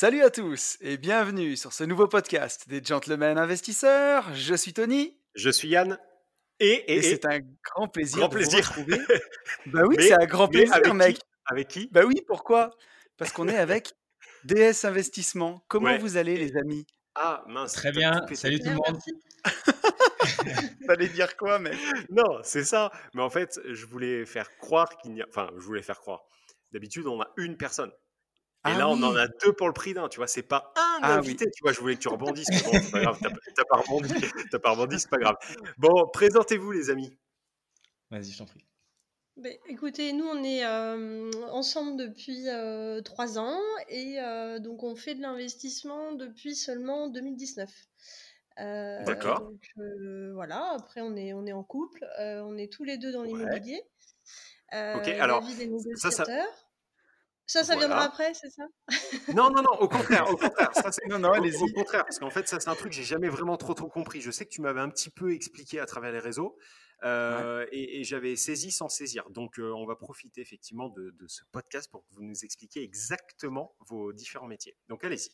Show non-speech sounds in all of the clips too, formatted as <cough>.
Salut à tous et bienvenue sur ce nouveau podcast des Gentlemen Investisseurs. Je suis Tony. Je suis Yann. Et, et, c'est un grand plaisir grand de plaisir. vous retrouver. <laughs> bah oui, c'est un grand plaisir, avec mec. Qui avec qui Bah oui, pourquoi? Parce qu'on est <laughs> avec DS Investissement. Comment Ouais. vous allez, les amis? Ah mince. Très bien, salut tout le monde. <laughs> Fallait dire quoi, mec? Non, c'est ça. Mais en fait, je voulais faire croire qu'il n'y a. Enfin, je voulais faire croire. D'habitude, on a une personne. Et Ah là, on en oui. a deux pour le prix d'un. Tu vois, c'est pas un Ah invité. Tu vois, je voulais que tu rebondisses. Mais bon, c'est pas grave. T'as <laughs> t'as pas rebondi. T'as pas rebondi, c'est pas grave. Bon, présentez-vous, les amis. Vas-y, je t'en prie. Ben, écoutez, nous on est euh, ensemble depuis euh, trois ans et euh, donc on fait de l'investissement depuis seulement 2019. Euh, D'accord. donc, euh, voilà, après on est, on est en couple, euh, on est tous les deux dans Ouais. l'immobilier. Euh, Ok, alors, ça, ça- Ça, ça, viendra après, c'est ça? Non, non, non, au contraire, au contraire. Ça, c'est- Non, non, allez-y. au contraire, parce qu'en fait, ça, c'est un truc que j'ai jamais vraiment trop, trop compris. Je sais que tu m'avais un petit peu expliqué à travers les réseaux, euh, et, et j'avais saisi sans saisir. Donc, euh, on va profiter effectivement de, de ce podcast pour que vous nous expliquiez exactement vos différents métiers. Donc, allez-y.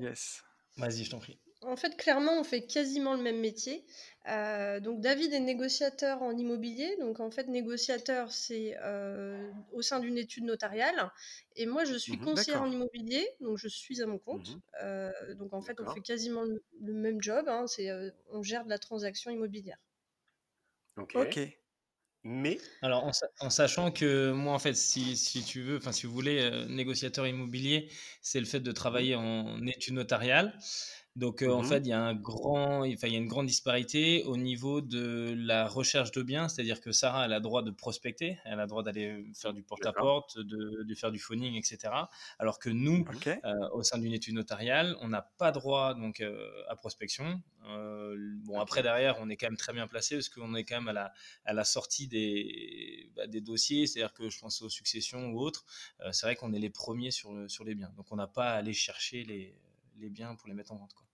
Yes. Vas-y, je t'en prie. En fait, clairement, on fait quasiment le même métier. Euh, donc, David est négociateur en immobilier. Donc, en fait, négociateur, c'est euh, au sein d'une étude notariale. Et moi, je suis Mhm, conseillère en immobilier. Donc, je suis à mon compte. Mhm. Euh, donc, en fait, on fait quasiment le, le même job. hein. C'est, euh, on gère de la transaction immobilière. Ok. Mais, Alors, en, sa- en sachant que moi, en fait, si, si tu veux, enfin, si vous voulez, euh, négociateur immobilier, c'est le fait de travailler en études notariales. Donc, euh, en Mhm. fait, il y a un grand, enfin, il y a une grande disparité au niveau de la recherche de biens, c'est-à-dire que Sarah, elle a le droit de prospecter, elle a le droit d'aller faire du porte-à-porte, de, de faire du phoning, etc. Alors que nous, euh, au sein d'une étude notariale, on n'a pas droit donc euh, à prospection. Bon après derrière, on est quand même très bien placé parce qu'on est quand même à la, à la sortie des, bah, des dossiers, c'est-à-dire que je pense aux successions ou autres. c'est vrai qu'on est les premiers sur, le- sur les biens, donc on n'a pas à aller chercher les, les biens pour les mettre en vente. Quoi.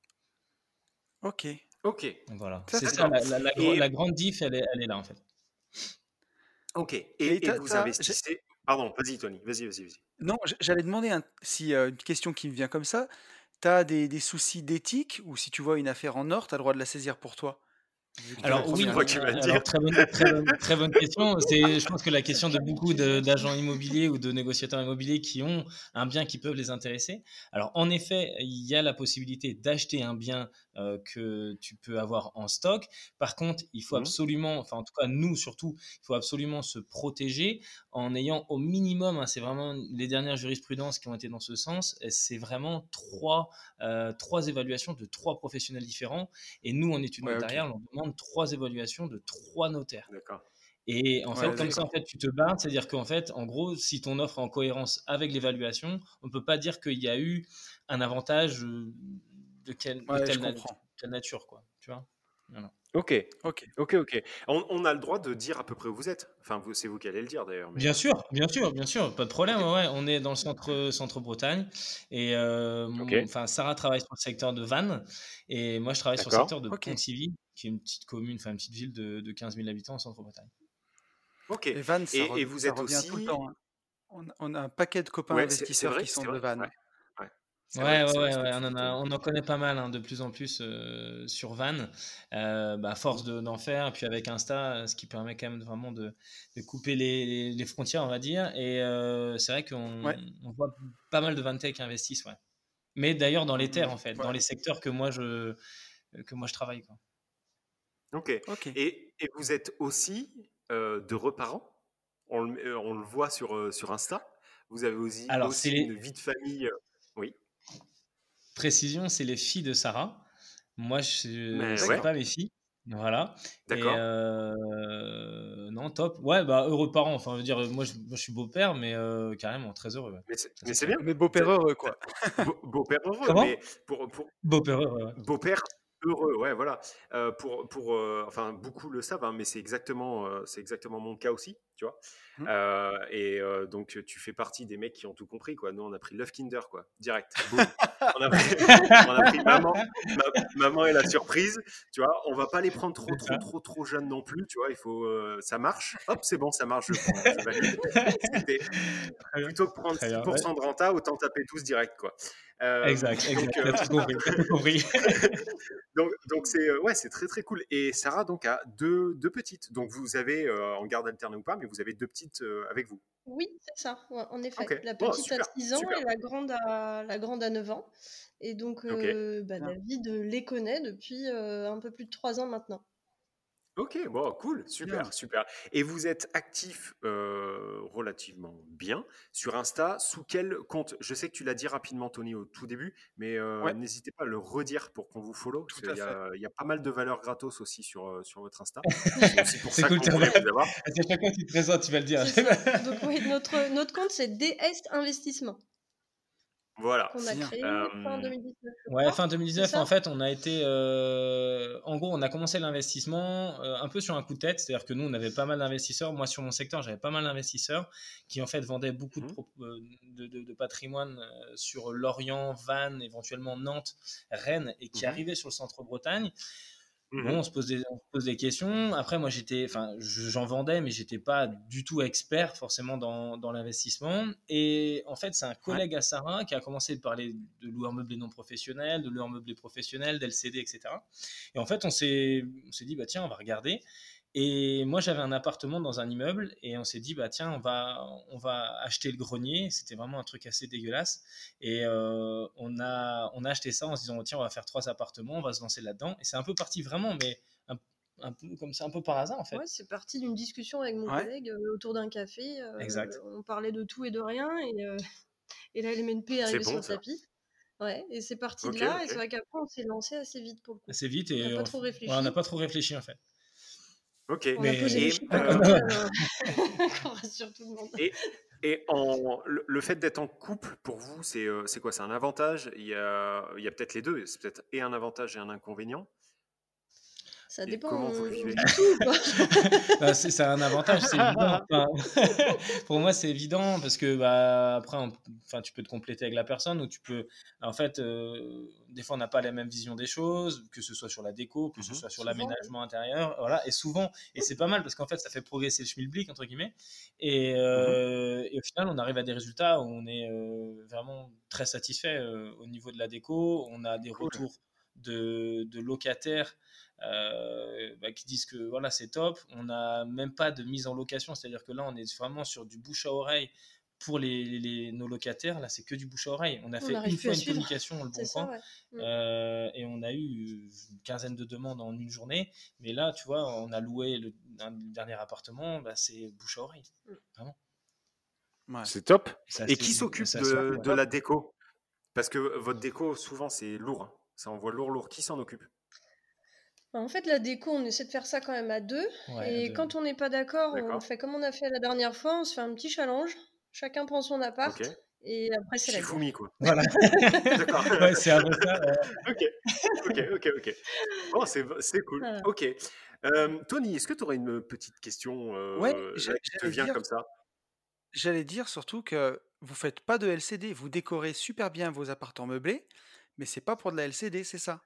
Ok. ok. Donc voilà, c'est ça la, la- la Et- gro- la grande diff, elle est, elle est là en fait. Ok. Et, Et et t'as- vous investissez. Pardon, vas-y, Tony. Vas-y, vas-y, vas-y. Non, j'allais demander un- si euh, une question qui me vient comme ça. T'as des, des soucis d'éthique ou si tu vois une affaire en or, t'as le droit de la saisir pour toi? Alors oui, alors, très bonne, très bonne, très bonne question. C'est, je pense que la question de beaucoup de- d'agents immobiliers ou de négociateurs immobiliers qui ont un bien qui peuvent les intéresser. Alors en effet, il y a la possibilité d'acheter un bien euh, que tu peux avoir en stock. Par contre, il faut Mhm. absolument, enfin en tout cas nous surtout, il faut absolument se protéger en ayant au minimum, hein, c'est vraiment les dernières jurisprudences qui ont été dans ce sens, c'est vraiment trois, euh, trois évaluations de trois professionnels différents. Et nous, en études Ouais, notariales, on demande trois évaluations de trois notaires. D'accord. Et en Ouais, fait, comme ça, en fait, tu te bats, c'est-à-dire qu'en fait, en gros, si ton offre est en cohérence avec l'évaluation, on ne peut pas dire qu'il y a eu un avantage euh, de, quelle, de Ouais, telle nature, quoi. Tu vois? Voilà. Ok. Ok. Ok, ok. On, on a le droit de dire à peu près où vous êtes. Enfin, vous- c'est vous qui allez le dire d'ailleurs. mais- Bien sûr, bien sûr, bien sûr, pas de problème. ouais, ouais. On est dans le centre, centre Bretagne et euh, enfin Sarah travaille sur le secteur de Vannes et moi je travaille sur le secteur de Ok. Pontivy, qui est une petite commune, enfin une petite ville de, de 15 000 habitants en centre Bretagne. Ok. Et Van, ça, Et- re- et vous êtes revient tout le aussi- temps. hein. On, a- on a un paquet de copains Ouais, c'est- c'est investisseurs vrai, qui sont de Vannes. ouais. Ouais, vrai, ouais, on, en dis, a, Tony. on en connaît pas mal, hein, de plus en plus euh, sur Vannes, euh, bah, à force de- d'en faire, puis avec Insta, euh, ce qui permet quand même vraiment de, de couper les, les frontières, on va dire. Et euh, c'est vrai qu'on Ouais. on voit pas mal de Vantech qui investissent, ouais. Mais d'ailleurs dans les terres, en fait, Ouais. dans les secteurs que moi je, que moi je travaille. Quoi. Ok. Ok. Et, et vous êtes aussi euh, de reparents? On le, on le voit sur, sur Insta. Vous avez aussi, Alors, aussi c'est les- une vie de famille. Euh. Précision, c'est les filles de Sarah. Moi, je ne ouais. pas mes filles. Voilà. D'accord. euh, non, top. Ouais, bah heureux parent. Enfin, je veux dire, moi, je, moi, je suis beau-père, mais euh, carrément très heureux. ouais. Mais c'est bien. Mais beau-père heureux, quoi. Beau- Beau-père heureux, Comment mais pour, pour, Beau-père heureux, ouais. Beau-père heureux, ouais, voilà. Euh, pour, pour, euh, enfin, beaucoup le savent, hein, mais c'est exactement, euh, c'est exactement mon cas aussi, tu vois? Euh, et euh, donc, tu fais partie des mecs qui ont tout compris, quoi. Nous, on a pris Love Kinder, quoi, direct. On, a pris, on a pris maman, ma- maman et la surprise, tu vois? On va pas les prendre trop, trop, trop, trop jeunes non plus, tu vois? Il faut, euh, ça marche. Hop, c'est bon, ça marche. Je, prends, je valide. C'était Très bien. plutôt que prendre Très bien, 6% de renta, autant taper tous direct, quoi. Euh, Exact, exact. donc, euh, T'as tout compris. T'as tout compris. <laughs> donc, donc c'est ouais, c'est très très cool. Et Sarah donc a deux, deux petites. Donc vous avez euh, en garde alternée ou pas, mais vous avez deux petites euh, avec vous. Oui, c'est ça, ouais, en effet. La Oh, petite a 6 ans super. et la grande a, la grande a 9 ans. Et donc, euh, bah. David les connaît depuis euh, un peu plus de 3 ans maintenant. Ok, bon, cool, super, Bien. super. Et vous êtes actif euh, relativement bien sur Insta. Sous quel compte? Je sais que tu l'as dit rapidement, Tony, au tout début, mais euh, Ouais. n'hésitez pas à le redire pour qu'on vous follow. Parce Tout à qu'il y, a- il y a pas mal de valeurs gratos aussi sur, euh, sur votre Insta. <laughs> C'est aussi pour C'est ça cool, qu'on voulait vous avoir. À chaque fois que tu te présentes, tu vas le dire. C'est ça. <laughs> Donc, oui, notre, notre compte, c'est DS Investissement, Voilà. qu'on a créé Euh, fin 2019. je Ouais, crois. fin c'est 2019, ça? en fait, on a été. euh, en gros, on a commencé l'investissement euh, un peu sur un coup de tête. C'est-à-dire que nous, on avait pas mal d'investisseurs. Moi, sur mon secteur, j'avais pas mal d'investisseurs qui, en fait, vendaient beaucoup de, pro- de, de- de patrimoine sur Lorient, Vannes, éventuellement Nantes, Rennes, et qui Mhm. arrivaient sur le centre-Bretagne. Mhm. Bon, on se pose des, on se pose des questions. Après, moi, j'étais, enfin, je- j'en vendais, mais j'étais pas du tout expert forcément dans, dans l'investissement. Et en fait, c'est un collègue à Sarah qui a commencé de parler de loueur meublé non professionnel, de loueur meublé professionnel, d'LCD, etc. Et en fait, on s'est, on s'est dit, bah tiens, on va regarder. Et moi, j'avais un appartement dans un immeuble et on s'est dit, bah tiens, on va, on va acheter le grenier. C'était vraiment un truc assez dégueulasse. Et euh, on, a, on a acheté ça en se disant, tiens, on va faire trois appartements, on va se lancer là-dedans. Et c'est un peu parti vraiment, mais un, un peu comme ça, un peu par hasard en fait. Ouais, c'est parti d'une discussion avec mon Ouais. collègue euh, autour d'un café. euh, Exact. On parlait de tout et de rien. Et, euh, <laughs> et là, LMNP est arrivé bon, sur le tapis. Ouais, et c'est parti de là. Et c'est vrai qu'après, on s'est lancé assez vite pour le coup. Assez vite On et n'a pas on- trop ouais, réfléchi. on n'a pas trop réfléchi en fait. Ok. On Mais- et, euh, <laughs> <laughs> monde. Et, et en, le, le fait d'être en couple, pour vous, c'est euh, c'est quoi? C'est un avantage? Il y a, il y a peut-être les deux. C'est peut-être et un avantage et un inconvénient. Ça dépend comment vous euh. <laughs> Bah, c'est un avantage, c'est évident. <laughs> Enfin, <laughs> pour moi, c'est évident parce que bah, après, on- enfin, tu peux te compléter avec la personne ou tu peux. En fait, euh, des fois, on n'a pas la même vision des choses, que ce soit sur la déco, que ce Mhm. soit sur l'aménagement intérieur. Voilà, et souvent, et c'est pas mal parce qu'en fait, ça fait progresser le schmilblick, entre guillemets. Et, euh, et au final, on arrive à des résultats où on est euh, vraiment très satisfait euh, au niveau de la déco. On a des Cool. retours de, de locataires euh, bah, qui disent que voilà c'est top. On n'a même pas de mise en location, c'est-à-dire que là on est vraiment sur du bouche à oreille pour les, les- nos locataires. Là c'est que du bouche à oreille. On a On fait une fois une suivre. communication le <laughs> bon coin ouais. Mm. euh, et on a eu une quinzaine de demandes en une journée. Mais là tu vois on a loué le, un dernier appartement, bah, c'est bouche à oreille. Ouais. C'est top. Et qui s'occupe de, la déco? Parce que votre déco, souvent, c'est lourd. hein. Ça envoie lourd, lourd. Qui s'en occupe? En fait, la déco, on essaie de faire ça quand même à deux. Ouais, et de- quand on n'est pas d'accord, on fait comme on a fait la dernière fois, on se fait un petit challenge. Chacun prend son appart. Et après, c'est la. Shifumi, quoi. Voilà. D'accord. <laughs> <laughs> Ouais, c'est un peu ça. ouais. <laughs> ok, ok, ok, ok. Bon, c'est c'est cool. Voilà. Ok. Euh, Tony, est-ce que tu aurais une petite question euh, Ouais, j'allais- qui te vient dire- comme ça? J'allais dire surtout que vous faites pas de LCD, vous décorez super bien vos appartements meublés, mais c'est pas pour de la LCD, c'est ça?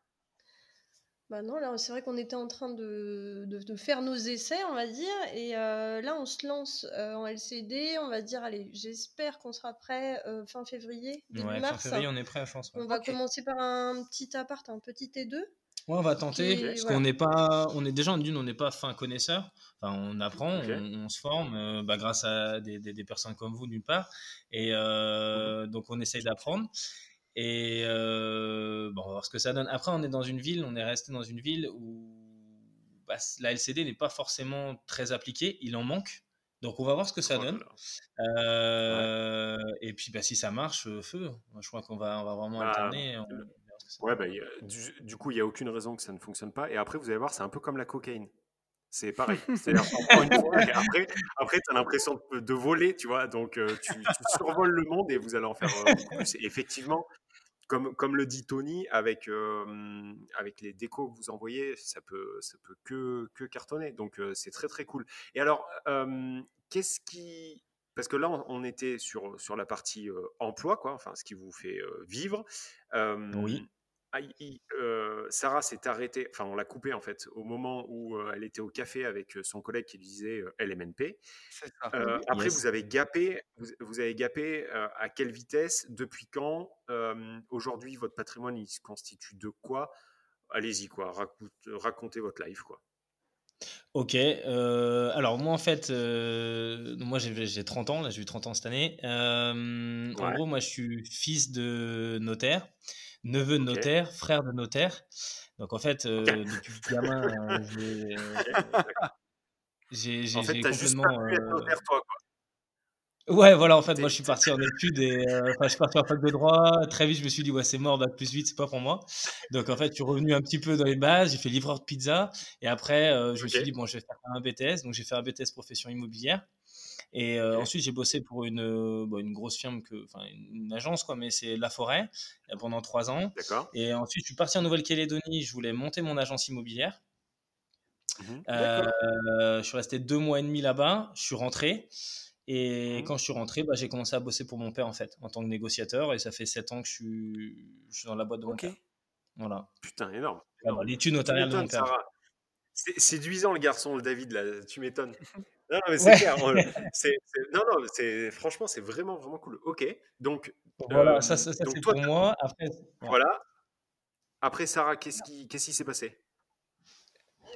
Bah non, là, c'est vrai qu'on était en train de, de- de faire nos essais, on va dire. Et euh, là, on se lance euh, en LCD. On va dire, allez, j'espère qu'on sera prêt euh, fin février, début Ouais, fin mars. février, on est prêt, je pense. ouais. On va commencer par un petit appart, un petit T2. Ouais, on va tenter Qui parce qu'on n'est pas, on est déjà en d'une, on n'est pas fin connaisseur. Enfin, on apprend, on, on se forme euh, bah, grâce à des, des- des personnes comme vous d'une part, et euh, Mhm. donc on essaye d'apprendre. Et euh, bon, on va voir ce que ça donne. Après, on est dans une ville, on est resté dans une ville où bah, la LCD n'est pas forcément très appliquée, il en manque. Donc on va voir ce que ça donne. Euh, Et puis bah, si ça marche, euh, feu. Je crois qu'on va, on va vraiment Bah, alterner. on- Ouais, bah, du, du, coup, il n'y a aucune raison que ça ne fonctionne pas. Et après, vous allez voir, c'est un peu comme la cocaïne. C'est pareil. <laughs> C'est-à-dire, après, après tu as l'impression de, voler, tu vois. Donc, tu, survoles le monde et vous allez en faire euh, plus. Et effectivement, comme, le dit Tony, avec, euh, avec les décos que vous envoyez, ça peut, ça peut que, que cartonner. Donc, c'est très, très cool. Et alors, qu'est-ce qui. Parce que là, on, était sur, sur la partie emploi, quoi, enfin, ce qui vous fait vivre. oui euh, Sarah s'est arrêtée, enfin on l'a coupée en fait au moment où euh, elle était au café avec euh, son collègue qui disait LMNP. après vous avez gapé, vous, avez gapé à quelle vitesse, depuis quand Aujourd'hui votre patrimoine il se constitue de quoi? Allez-y quoi, racontez votre life quoi. Ok, alors moi en fait, moi j'ai 30 ans, là j'ai eu 30 ans cette année. En gros moi je suis fils de notaire neveu de notaire, frère de notaire. Donc en fait, euh, depuis gamin, <laughs> euh, j'ai. j'ai en fait, complètement. Juste pas notaire, toi, quoi. Ouais, voilà, en fait, moi je suis parti en études et enfin, je suis parti en fac de droit. Très vite, je me suis dit, ouais, c'est mort, bac plus vite, c'est pas pour moi. Donc en fait, je suis revenu un petit peu dans les bases, j'ai fait livreur de pizza et après, je me suis dit, bon, je vais faire un BTS. Donc j'ai fait un BTS profession immobilière. Et ensuite, j'ai bossé pour une, bah, une grosse firme, que, enfin une agence, quoi, mais c'est La Forêt, pendant trois ans. Et ensuite, je suis parti en Nouvelle-Calédonie, je voulais monter mon agence immobilière. Mmh je suis resté deux mois et demi là-bas, je suis rentré. Et mmh quand je suis rentré, bah, j'ai commencé à bosser pour mon père, en fait, en tant que négociateur. Et ça fait sept ans que je suis, je suis dans la boîte de mon père. Voilà. Putain, énorme. L'étude notariale de mon père. C'est séduisant, le garçon, le David, là. Tu m'étonnes. <laughs> Non, mais c'est clair. <laughs> non, non, c'est franchement, c'est vraiment, vraiment cool. Ok, donc. Voilà, ça, ça, c'est pour moi. Après, voilà. Après, Sarah, qu'est-ce qui qu'est-ce qui s'est passé?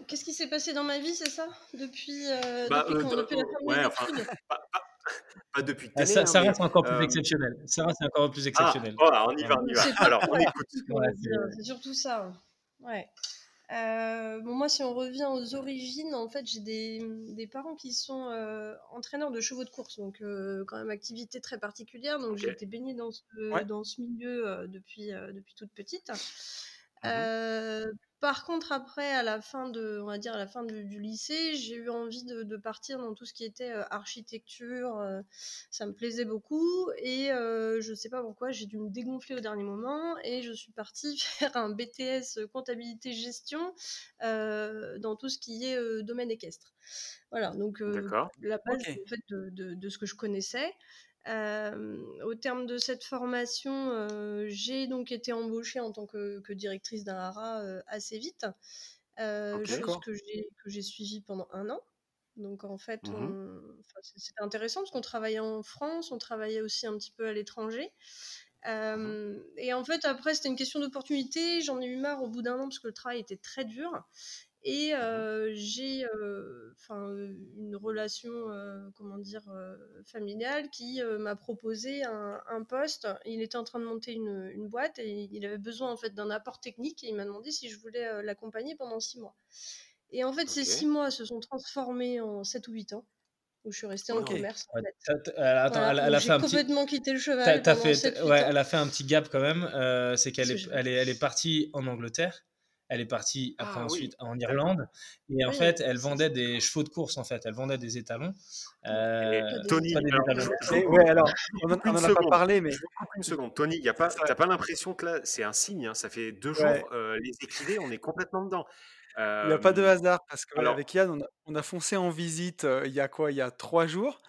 Qu'est-ce qui s'est passé dans ma vie, c'est ça? Depuis, euh, bah, depuis, euh, quand, depuis la fin ouais, enfin, pas, pas, depuis ah, ça, ça reste encore plus exceptionnel. Ça reste encore plus exceptionnel. Ah, voilà, on y va, on y va. Alors, on écoute. c'est surtout ça. Ouais. Euh, bon, moi, si on revient aux origines, en fait, j'ai des, des, parents qui sont euh, entraîneurs de chevaux de course, donc euh, quand même activité très particulière. Donc j'ai été baignée dans ce, dans ce milieu depuis, depuis toute petite. Mmh par contre, après, à la fin de, on va dire à la fin du, lycée, j'ai eu envie de, partir dans tout ce qui était euh, architecture. Euh, ça me plaisait beaucoup et euh, je ne sais pas pourquoi, j'ai dû me dégonfler au dernier moment et je suis partie <laughs> faire un BTS comptabilité gestion dans tout ce qui est domaine équestre. Voilà, donc la base en fait, de, de, ce que je connaissais au terme de cette formation, j'ai donc été embauchée en tant que, directrice d'un hara assez vite, chose que j'ai suivie pendant un an. Donc en fait, mmh c'était intéressant parce qu'on travaillait en France, on travaillait aussi un petit peu à l'étranger. Mmh et en fait, après, c'était une question d'opportunité. J'en ai eu marre au bout d'un an parce que le travail était très dur. Et mmh j'ai enfin une relation, comment dire, familiale qui m'a proposé un, poste. Il était en train de monter une, une, boîte et il avait besoin en fait d'un apport technique et il m'a demandé si je voulais l'accompagner pendant six mois. Et en fait, ces six mois se sont transformés en sept ou huit ans où je suis restée en commerce. En fait. elle, a fait un complètement quitté le cheval. fait, ouais, elle a fait un petit gap quand même. c'est qu'elle est, elle est, elle est partie en Angleterre elle est partie après ah ensuite en Irlande et en fait elle vendait des chevaux de course en fait. Elle vendait des étalons euh, Tony ouais, alors on en, a pas parlé mais une seconde. Tony y a pas t'as pas l'impression que là c'est un signe hein, ça fait deux jours euh, les équidés on est complètement dedans. Il n'y a pas de hasard parce qu'avec Yann on a, foncé en visite euh, il y a quoi? Il y a trois jours?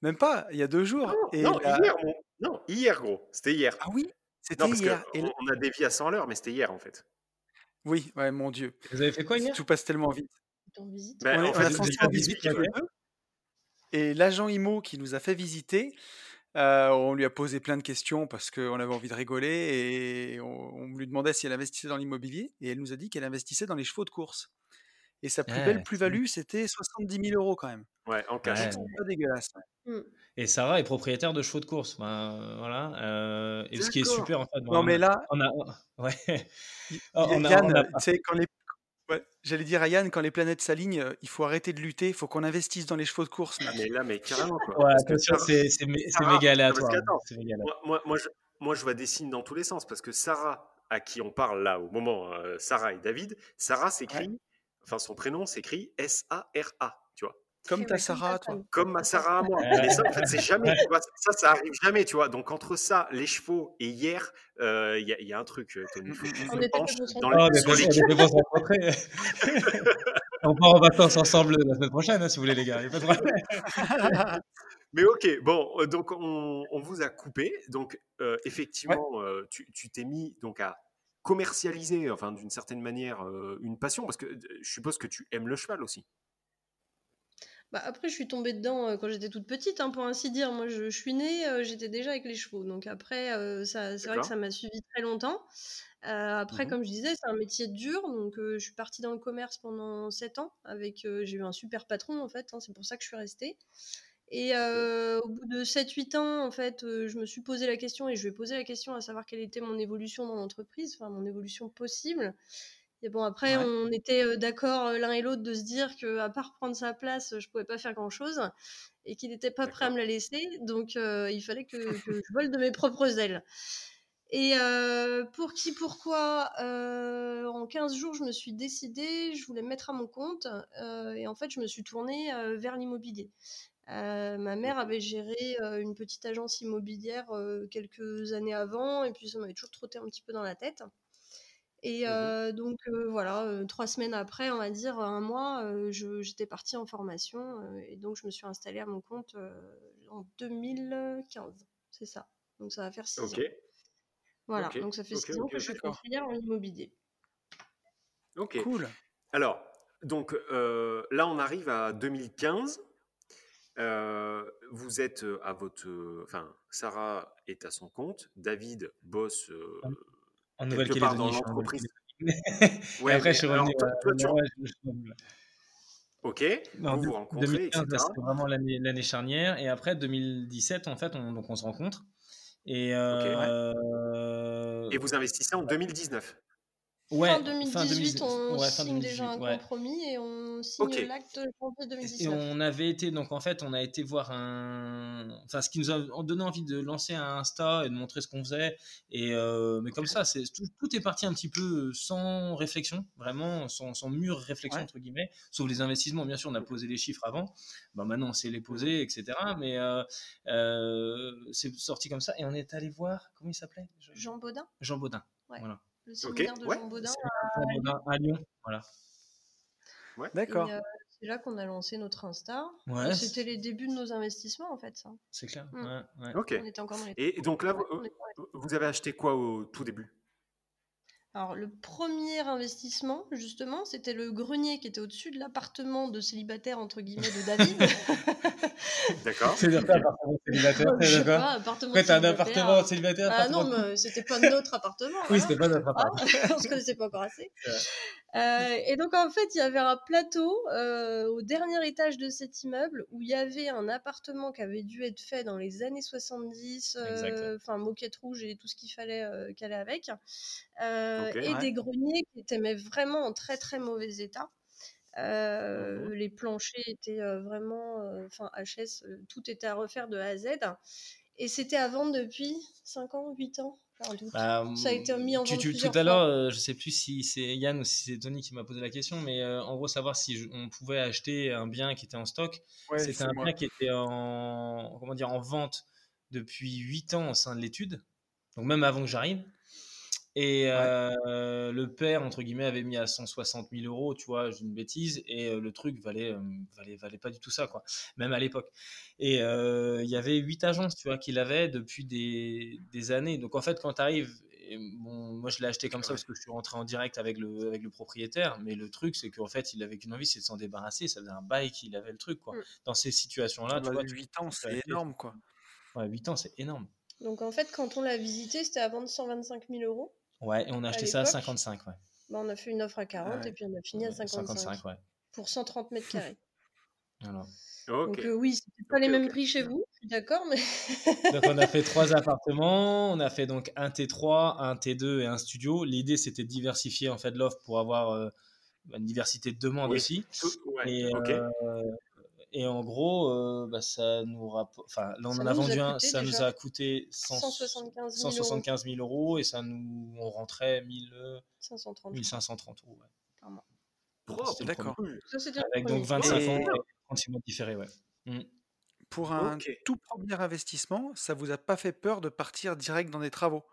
Même pas il y a deux jours. Non, et non hier non hier gros c'était hier. Ah oui? C'était hier. On a dévié à 100 l'heure mais c'était hier en fait oui, ouais, mon Dieu. Vous avez fait quoi hier Tout passe tellement vite. Ben, on, a fait, visite Et l'agent IMO qui nous a fait visiter, euh, on lui a posé plein de questions parce qu'on avait envie de rigoler et on, lui demandait si elle investissait dans l'immobilier et elle nous a dit qu'elle investissait dans les chevaux de course. Et sa plus belle plus-value, c'était 70 000 euros quand même. Ouais, en cash. C'est pas dégueulasse. Mmh. Et Sarah est propriétaire de chevaux de course. Ben, voilà. Euh, et ce qui est super en fait. non, mais là. On a, <laughs> ouais. on a, quand les. J'allais dire à Yann, quand les planètes s'alignent, euh, il faut arrêter de lutter, il faut qu'on investisse dans les chevaux de course. Mais là, mais carrément. Quoi. Ouais, attention, c'est méga aléatoire. Moi, moi, moi, je, moi, je vois des signes dans tous les sens parce que Sarah à qui on parle là au moment, Sarah et David, Sarah s'écrit, enfin son prénom s'écrit S-A-R-A. Comme ta Sarah, toi. Comme ma Sarah à moi. Mais ça, en fait, c'est <laughs> jamais, tu vois, ça, ça arrive jamais, tu vois. Donc, entre ça, les chevaux et hier, il y, y, a un truc, Tony. Il faut que tu on te penches dans les se rencontrer. on part <laughs> en vacances ensemble la semaine prochaine, hein, si vous voulez, les gars. Y a pas de problème. <laughs> Mais ok, bon, donc on, on vous a coupé. Donc, euh, effectivement, ouais. euh, tu t'es mis donc à commercialiser, enfin, d'une certaine manière, euh, une passion, parce que je suppose que tu aimes le cheval aussi. Bah après, je suis tombée dedans euh, quand j'étais toute petite, hein, pour ainsi dire. Moi, je, je suis née, euh, j'étais déjà avec les chevaux. Donc après, euh, ça, c'est vrai que ça m'a suivi très longtemps. après, mmh. comme je disais, c'est un métier dur. Donc je suis partie dans le commerce pendant 7 ans. avec J'ai eu un super patron, en fait. Hein, c'est pour ça que je suis restée. Et au bout de 7-8 ans, en fait, je me suis posé la question et je vais poser la question à savoir quelle était mon évolution dans l'entreprise, enfin mon évolution possible. Et bon, après, ouais. on était d'accord l'un et l'autre de se dire qu'à part prendre sa place, je pouvais pas faire grand-chose et qu'il n'était pas prêt à me la laisser. Donc, euh, il fallait que, <laughs> que, je vole de mes propres ailes. Et euh, pour qui, pourquoi euh, En 15 jours, je me suis décidée, je voulais me mettre à mon compte. et en fait, je me suis tournée vers l'immobilier. Euh, ma mère avait géré euh, une petite agence immobilière euh, quelques années avant, et puis ça m'avait toujours trotté un petit peu dans la tête. Et mmh donc voilà, trois semaines après, on va dire un mois, j'étais partie en formation, et donc je me suis installée à mon compte en 2015, c'est ça. Donc ça va faire six okay. ans. Voilà, okay. donc ça fait six okay, ans que je suis conseillère en immobilier. Ok. Cool. Alors, donc là, on arrive à 2015. Euh, vous êtes à votre. Enfin, Sarah est à son compte. David bosse euh, en dans l'entreprise. <laughs> ouais, après, je suis revenu. Ok, non, vous vous rencontrez, 2015, C'était vraiment l'année charnière. Et après, 2017, en fait, on, donc on se rencontre. Et, euh... okay. et vous investissez en 2019 Ouais, fin 2018, fin 2018 on ouais, signe 2018, déjà un ouais. compromis et on signe okay. l'acte janvier 2019. Et on avait été, donc en fait, on a été voir un. Enfin, ce qui nous a donné envie de lancer un Insta et de montrer ce qu'on faisait. Et, euh, mais comme ça, c'est, tout, tout, est parti un petit peu sans réflexion, vraiment, sans, sans mûre réflexion, ouais. entre guillemets. Sauf les investissements, bien sûr, on a posé les chiffres avant. Bah, maintenant, on sait les poser, etc. Mais euh, euh, c'est sorti comme ça. Et on est allé voir, comment il s'appelait? Jean Baudin. Jean Baudin, ouais. voilà le séminaire okay. de ouais. Jean Baudin à... à Lyon. Voilà. Ouais. D'accord. Euh, c'est là qu'on a lancé notre Insta. Ouais, C'était les débuts de nos investissements, en fait, ça. C'est clair. Mmh. Ouais, ouais. Ok. On était encore dans les... Et donc là, vous, vous avez acheté quoi au tout début? Alors, le premier investissement, justement, c'était le grenier qui était au-dessus de l'appartement de célibataire, entre guillemets, de David. <laughs> d'accord. C'est okay. appartement célibataire, d'accord appartement Après, t'as un appartement célibataire Ah non, mais c'était pas notre appartement. oui, hein. c'était pas notre appartement. Ah, <laughs> on se connaissait pas encore assez. Euh, et donc, en fait, il y avait un plateau euh, au dernier étage de cet immeuble où il y avait un appartement qui avait dû être fait dans les années 70, enfin, euh, moquette rouge et tout ce qu'il fallait euh, qu'elle avec. Okay, et ouais. des greniers qui étaient mais vraiment en très très mauvais état. Euh, mmh. Les planchers étaient euh, vraiment, enfin HS, tout était à refaire de A à Z. Et c'était à vendre depuis 5 ans, 8 ans. Bah, ça a été mis en tu, Tout à l'heure, euh, je sais plus si c'est Yann ou si c'est Tony qui m'a posé la question, mais euh, en gros, savoir si je, on pouvait acheter un bien qui était en stock. Ouais, c'était un moi. bien qui était en, comment dire, en vente depuis 8 ans au sein de l'étude, donc même avant que j'arrive. Et ouais. euh, le père, entre guillemets, avait mis à 160 000 euros, tu vois, j'ai une bêtise, et le truc valait, valait, valait pas du tout ça, quoi, même à l'époque. Et il y avait huit agences, tu vois, qu'il avait depuis des, des, années. Donc en fait, quand tu arrives, bon, moi je l'ai acheté comme ouais. ça parce que je suis rentré en direct avec le, avec le propriétaire, mais le truc, c'est qu'en fait, il avait qu'une envie, c'est de s'en débarrasser, ça faisait un bail qu'il avait le truc, quoi. Mm. Dans ces situations-là, tu vois. 8 ans, c'est énorme, quoi. Ouais, 8 ans, c'est énorme. Donc en fait, quand on l'a visité, c'était à vendre 125 000 euros. Ouais, et on a acheté ça à 55, ouais. Bah, on a fait une offre à 40 ouais. et puis on a fini à 55. 55 ouais. Pour 130 mètres carrés. Alors. Donc euh, oui, c'était pas okay, les mêmes okay. prix chez vous, je suis d'accord, mais... <laughs> donc on a fait trois appartements, on a fait donc un T3, un T2 et un studio. L'idée c'était de diversifier en fait l'offre pour avoir euh, une diversité de demandes oui. aussi. Ouais, et, okay. euh, Et en gros, bah, ça nous Enfin, là, on en a vendu un, ça nous a coûté 175 000, euros et ça nous, on rentrait 1530 1530 euros. Ouais. D'accord. Avec donc 25 ans et 36 mois différés, ouais. Mmh. Pour un tout premier investissement, ça vous a pas fait peur de partir direct dans des travaux?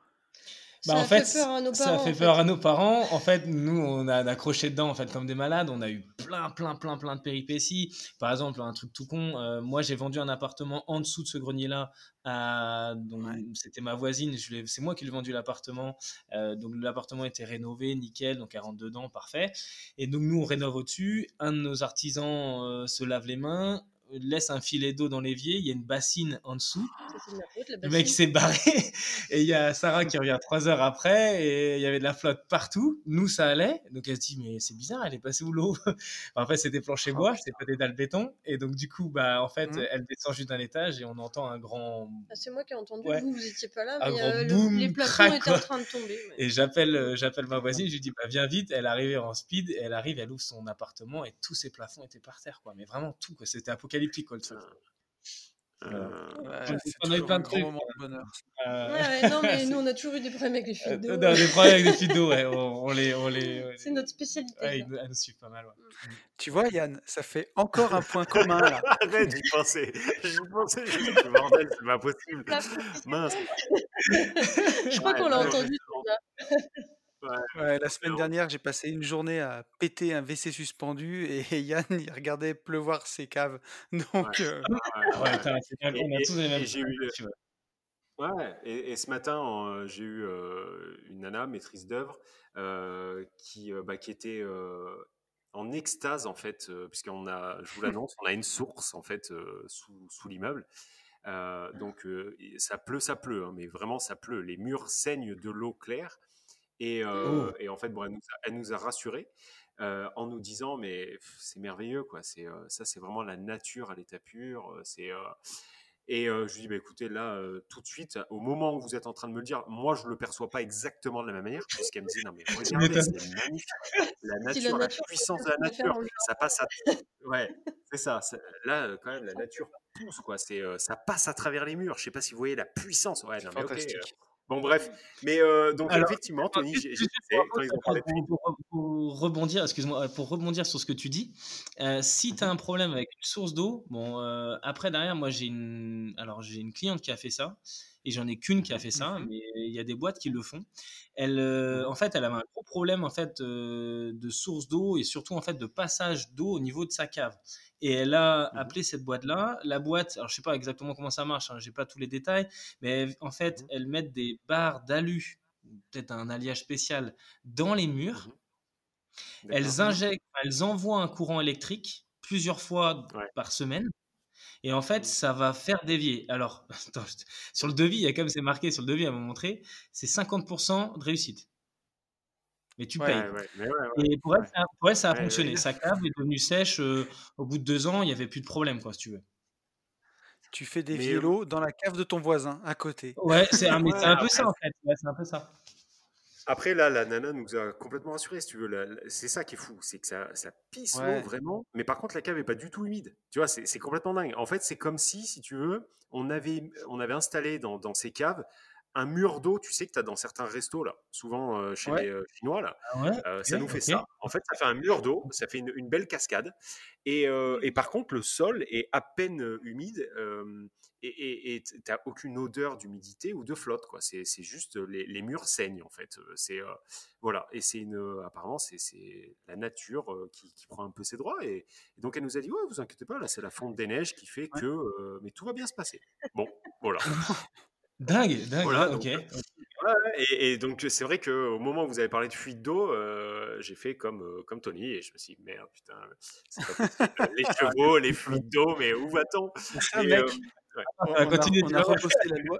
Bah, ça en fait, fait peur à nos parents. Ça fait peur à nos parents. En fait, nous, on a accroché dedans en fait comme des malades. On a eu plein, plein, plein, plein de péripéties. Par exemple, un truc tout con. Euh, moi, j'ai vendu un appartement en dessous de ce grenier-là. À... Donc, c'était ma voisine. C'est moi qui lui ai vendu l'appartement. Euh, donc, l'appartement était rénové, nickel. Donc, elle rentre dedans, parfait. Et donc, nous, on rénove au-dessus. Un de nos artisans euh, se lave les mains laisse un filet d'eau dans l'évier, il y a une bassine en dessous. le mec s'est barré <laughs> et il y a Sarah qui revient trois heures après et il y avait de la flotte partout. Nous, ça allait. Donc elle se dit, mais c'est bizarre, elle est passée où l'eau? <laughs> En fait, c'était plancher bois, oh, c'est pas des dalles béton. Et donc, du coup, bah, en fait, mmh. elle descend juste d'un étage et on entend un grand. Ah, c'est moi qui ai entendu, vous, vous étiez pas là, mais euh, les plafonds étaient en train de tomber. Et j'appelle, euh, j'appelle ma voisine, je lui dis, bah, viens vite. Elle arrivait en speed, elle arrive, elle ouvre son appartement et tous ses plafonds étaient par terre, quoi. Mais vraiment tout, quoi. C'était apocalyptique apocalyptique, le truc. Euh, on a eu plein de trucs. Moment de bonheur. Euh... Ouais, ouais, <laughs> non, mais nous, on a toujours eu des problèmes avec les fuites d'eau. des problèmes avec les fuites d'eau, ouais. On, on, les, on les, <laughs> C'est notre spécialité. Ouais, elles nous suivent pas mal. Ouais. Mm. Tu vois, Yann, ça fait encore un point commun là. <laughs> Arrête d'y penser. J'y pensais, je me bordel, c'est pas possible. Mince. je crois qu'on l'a entendu Ouais, la semaine dernière, j'ai passé une journée à péter un WC suspendu et <laughs> Yann, il regardait pleuvoir ses caves. <laughs> Donc, <laughs> euh, ouais, et, ce matin, j'ai eu une nana, maîtrise d'œuvre, qui, bah, qui était en extase, en fait, puisqu'on a, je vous l'annonce, on a une source, en fait, sous, sous l'immeuble. donc, ça pleut, ça pleut, hein, mais vraiment, ça pleut. Les murs saignent de l'eau claire. Et, oh. et, en fait, bon, elle, nous a, elle nous a rassurés en nous disant mais c'est merveilleux quoi. C'est ça, c'est vraiment la nature à l'état pur. C'est et je lui dis bah, écoutez là tout de suite, au moment où vous êtes en train de me le dire, moi je le perçois pas exactement de la même manière puisqu'elle me dit non mais <laughs> regardez c'est magnifique, la nature, la, puissance de la nature, ça passe à ouais c'est ça, Là quand même la nature pousse quoi. C'est ça passe à travers les murs. Je sais pas si vous voyez la puissance. Ouais non mais ok. Bon, bref. Mais euh, donc, effectivement, Tony, j'ai pour, rebondir, excuse-moi, pour rebondir sur ce que tu dis, euh, si tu as mmh un problème avec une source d'eau, bon, euh, après, derrière, moi, j'ai une, alors, j'ai une cliente qui a fait ça, et j'en ai qu'une qui a fait ça, mmh mais il y a des boîtes qui le font. Elle, en fait, elle avait un gros problème, en fait, de source d'eau et surtout, en fait, de passage d'eau au niveau de sa cave. Et elle a mmh appelé cette boîte-là. La boîte, alors je sais pas exactement comment ça marche, hein, j'ai pas tous les détails, mais en fait, mmh elles mettent des barres d'alu, peut-être un alliage spécial, dans les murs. Mmh elles injectent, elles envoient un courant électrique plusieurs fois par semaine. Et en fait, ça va faire dévier. Alors, <laughs> sur le devis, il y a comme c'est marqué sur le devis à me montrer, c'est 50% de réussite mais tu payes. et pour elle, ça, a fonctionné. Sa cave est devenue sèche. au bout de deux ans, il n'y avait plus de problème, quoi, si tu veux. Tu fais des vélos dans la cave de ton voisin, à côté. Ouais, c'est un, un, peu ça, en fait. c'est un peu ça. Après, là, la nana nous a complètement rassurés, si tu veux. C'est ça qui est fou, c'est que ça, ça pisse l'eau vraiment. Mais par contre, la cave est pas du tout humide. Tu vois, c'est complètement dingue. En fait, c'est comme si, si tu veux, on avait, on avait installé dans, dans ces caves un mur d'eau, tu sais que tu as dans certains restos, là, souvent euh, chez les euh, Chinois, là, ah euh, ça nous fait ça. En fait, ça fait un mur d'eau, ça fait une, belle cascade. Et, et, par contre, le sol est à peine humide et tu n'as aucune odeur d'humidité ou de flotte. quoi. C'est juste les, murs saignent, en fait. C'est voilà. Et c'est une, apparemment, c'est la nature qui, prend un peu ses droits. Et, donc, elle nous a dit Ouais, vous inquiétez pas, là, c'est la fonte des neiges qui fait que. mais tout va bien se passer. Bon, voilà. <laughs> Dingue, dingue, ok. et, donc c'est vrai qu'au moment où vous avez parlé de fuite d'eau, euh, j'ai fait comme, euh, comme Tony et je me suis dit, merde, putain, <laughs> les chevaux, les fuites d'eau, mais où va-t-on? Euh, on, a, rebossé la loi.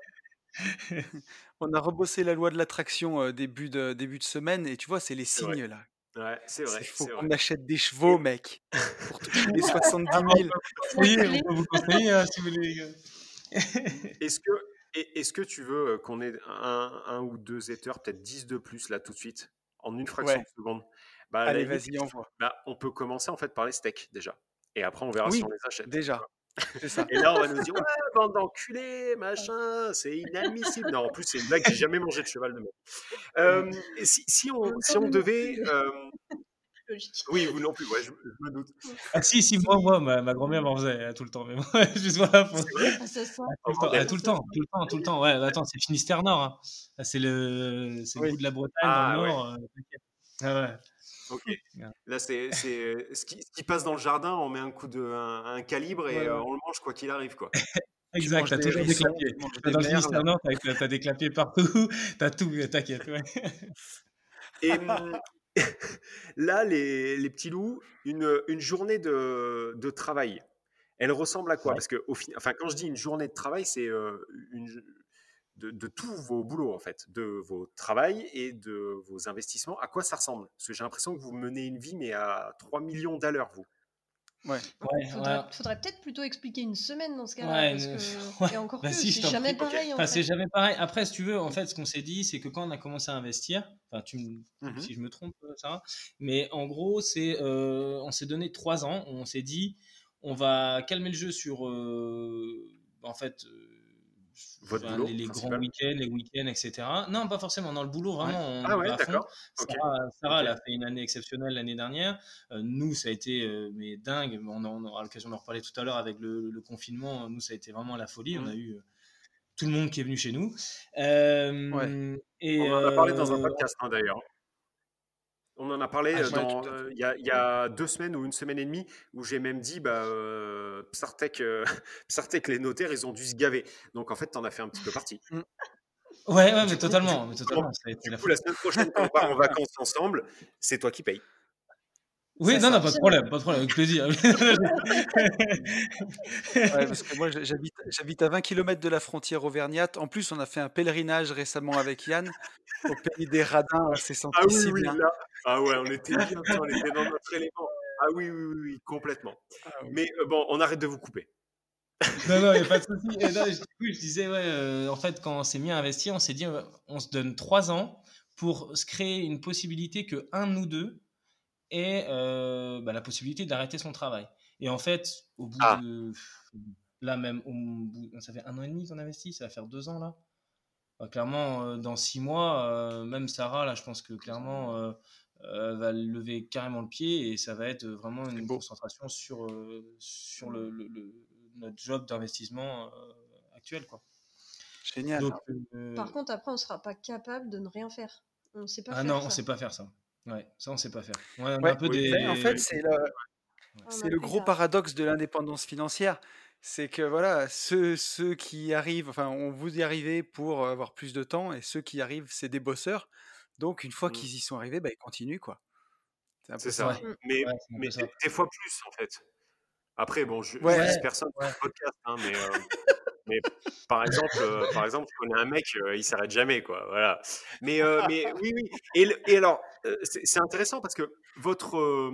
<laughs> on a rebossé la loi de l'attraction début, de, début de semaine et tu vois, c'est les signes là. Ouais, c'est vrai. Il faut qu'on achète des chevaux, mec, pour <laughs> toucher les 70 000. Oui, on peut vous conseiller hein, si vous voulez. Est-ce que, est-ce que tu veux qu'on ait un, ou deux éthers, peut-être 10 de plus là tout de suite, en une fraction de seconde? Bah, Allez, vas-y, envoie. Bah, on peut commencer en fait par les steaks déjà. Et après, on verra Oui, si on les achète. déjà. Ça. Et là, on va nous dire <laughs> Ouais, bande d'enculés, machin, c'est inadmissible. Non, en plus, c'est une blague, j'ai jamais mangé de cheval de. Euh, et si, si on, si on devait. euh, Logique. oui, vous non plus, ouais, je, je me doute. Ah si, si, moi, moi ma, ma grand-mère m'en faisait euh, tout le temps. Mais moi, <laughs> juste voilà. pour- Ah, ça sent. Tout le temps, ah, tout le temps, tout le temps, tout le temps. Ouais, attends, c'est Finistère Nord. Hein. C'est le, c'est le Oui. bout de la Bretagne Ah, dans le ouais. Nord. euh, t'inquiète. Ah ouais. Ok. Ouais. Là, c'est c'est- ce qui, ce qui passe dans le jardin, on met un coup de un, un calibre et Ouais, ouais. euh, on le mange quoi qu'il arrive, quoi. <laughs> Exact, t'as toujours des clapiers. Dans le. Finistère Nord, t'as t'as des clapiers partout. <laughs> T'as tout, t'inquiète. Ouais. Et hum, <laughs> là, les, les petits loups, une, une journée de, de travail, elle ressemble à quoi? Ouais. Parce que, au fin- enfin, quand je dis une journée de travail, c'est euh, une de, de tous vos boulots, en fait, de vos travails et de vos investissements. À quoi ça ressemble? Parce que j'ai l'impression que vous menez une vie, mais à 3 millions d'à l'heure, vous. Ouais. Ouais, Faudrait, ouais. faudrait peut-être plutôt expliquer une semaine dans ce cas-là. Ouais, parce une- que... <laughs> ouais. Et encore Bah si, c'est jamais prie, pareil. En Enfin, fait. c'est jamais pareil. Après, si tu veux, en fait, ce qu'on s'est dit, c'est que quand on a commencé à investir, enfin, tu me Mhm. si je me trompe, euh, Sarah, mais en gros, c'est, euh, on s'est donné trois ans. On s'est dit, on va calmer le jeu sur, euh, en fait, euh, Votre enfin, boulot, les, les grands week-ends, les week-ends, etc. Non, pas forcément. Dans le boulot, vraiment, on Ah ouais, va à fond. d'accord. Sarah, elle a fait une année exceptionnelle l'année dernière. Euh, nous, ça a été euh, mais dingue. On, aura l'occasion d'en reparler tout à l'heure avec le, le confinement. Nous, ça a été vraiment la folie. On Mhm. a eu euh, tout le monde qui est venu chez nous. Ouais. et, On en a parlé dans un podcast, hein, d'ailleurs. On en a parlé Ah, euh, dans, euh, il y, a, il y a deux semaines ou une semaine et demie où j'ai même dit bah, euh, Psartec, euh, <laughs> Psartec, les notaires, ils ont dû se gaver. Donc en fait, t'en as fait un petit peu partie. Ouais, ouais, mais coup- totalement, mais Du coup, la semaine prochaine, quand on part en <laughs> vacances ensemble, c'est toi qui payes. Oui, C'est non, ça. non, pas de problème, pas de problème, avec plaisir. <laughs> <laughs> Ouais, parce que moi, j'habite, j'habite à 20 km de la frontière auvergnate. En plus, on a fait un pèlerinage récemment avec Yann au pays des radins. On s'est senti Ah oui, si oui, bien. là. Ah ouais, on était bien, on était dans notre élément. Ah oui, oui, oui, oui, complètement. Ah oui. Mais euh, bon, on arrête de vous couper. non, non, il n'y a pas de souci. Et non, je, du coup, je disais, ouais, euh, en fait, quand on s'est mis à investir, on s'est dit, on se donne trois ans pour se créer une possibilité que un nous deux ait euh, bah, la possibilité d'arrêter son travail. Et en fait, au bout Ah. de. Là, même, au bout- ça fait un an et demi qu'on investit, ça va faire deux ans là. Bah, clairement, euh, dans six mois, euh, même Sarah, là, je pense que clairement, euh, euh, va lever carrément le pied et ça va être vraiment une beau. concentration sur, euh, sur le, le- le- notre job d'investissement euh, actuel. Quoi. Génial. Donc, euh, Par contre, après, on sera pas capable de ne rien faire. On sait pas ah faire non, ça. on sait pas faire ça. Ouais, ça, on sait pas faire. Ouais, on a Ouais, un peu oui, des. Mais en fait, c'est le, le gros ça. paradoxe de l'indépendance financière. C'est que voilà, ceux, ceux qui arrivent, enfin, on vous y arrivez pour avoir plus de temps, et ceux qui arrivent, c'est des bosseurs. Donc, une fois Mm. qu'ils y sont arrivés, bah, ils continuent, quoi. C'est ça. ça. Ouais. Mais, mais ça. des, fois plus, en fait. Après, bon, je, Ouais. je personne sur le podcast, hein, mais, euh, <laughs> mais par exemple, euh, par exemple, je connais un mec, euh, il s'arrête jamais, quoi. Voilà. Mais, euh, mais oui, oui. Et, le- et alors, euh, c'est intéressant parce que votre, euh,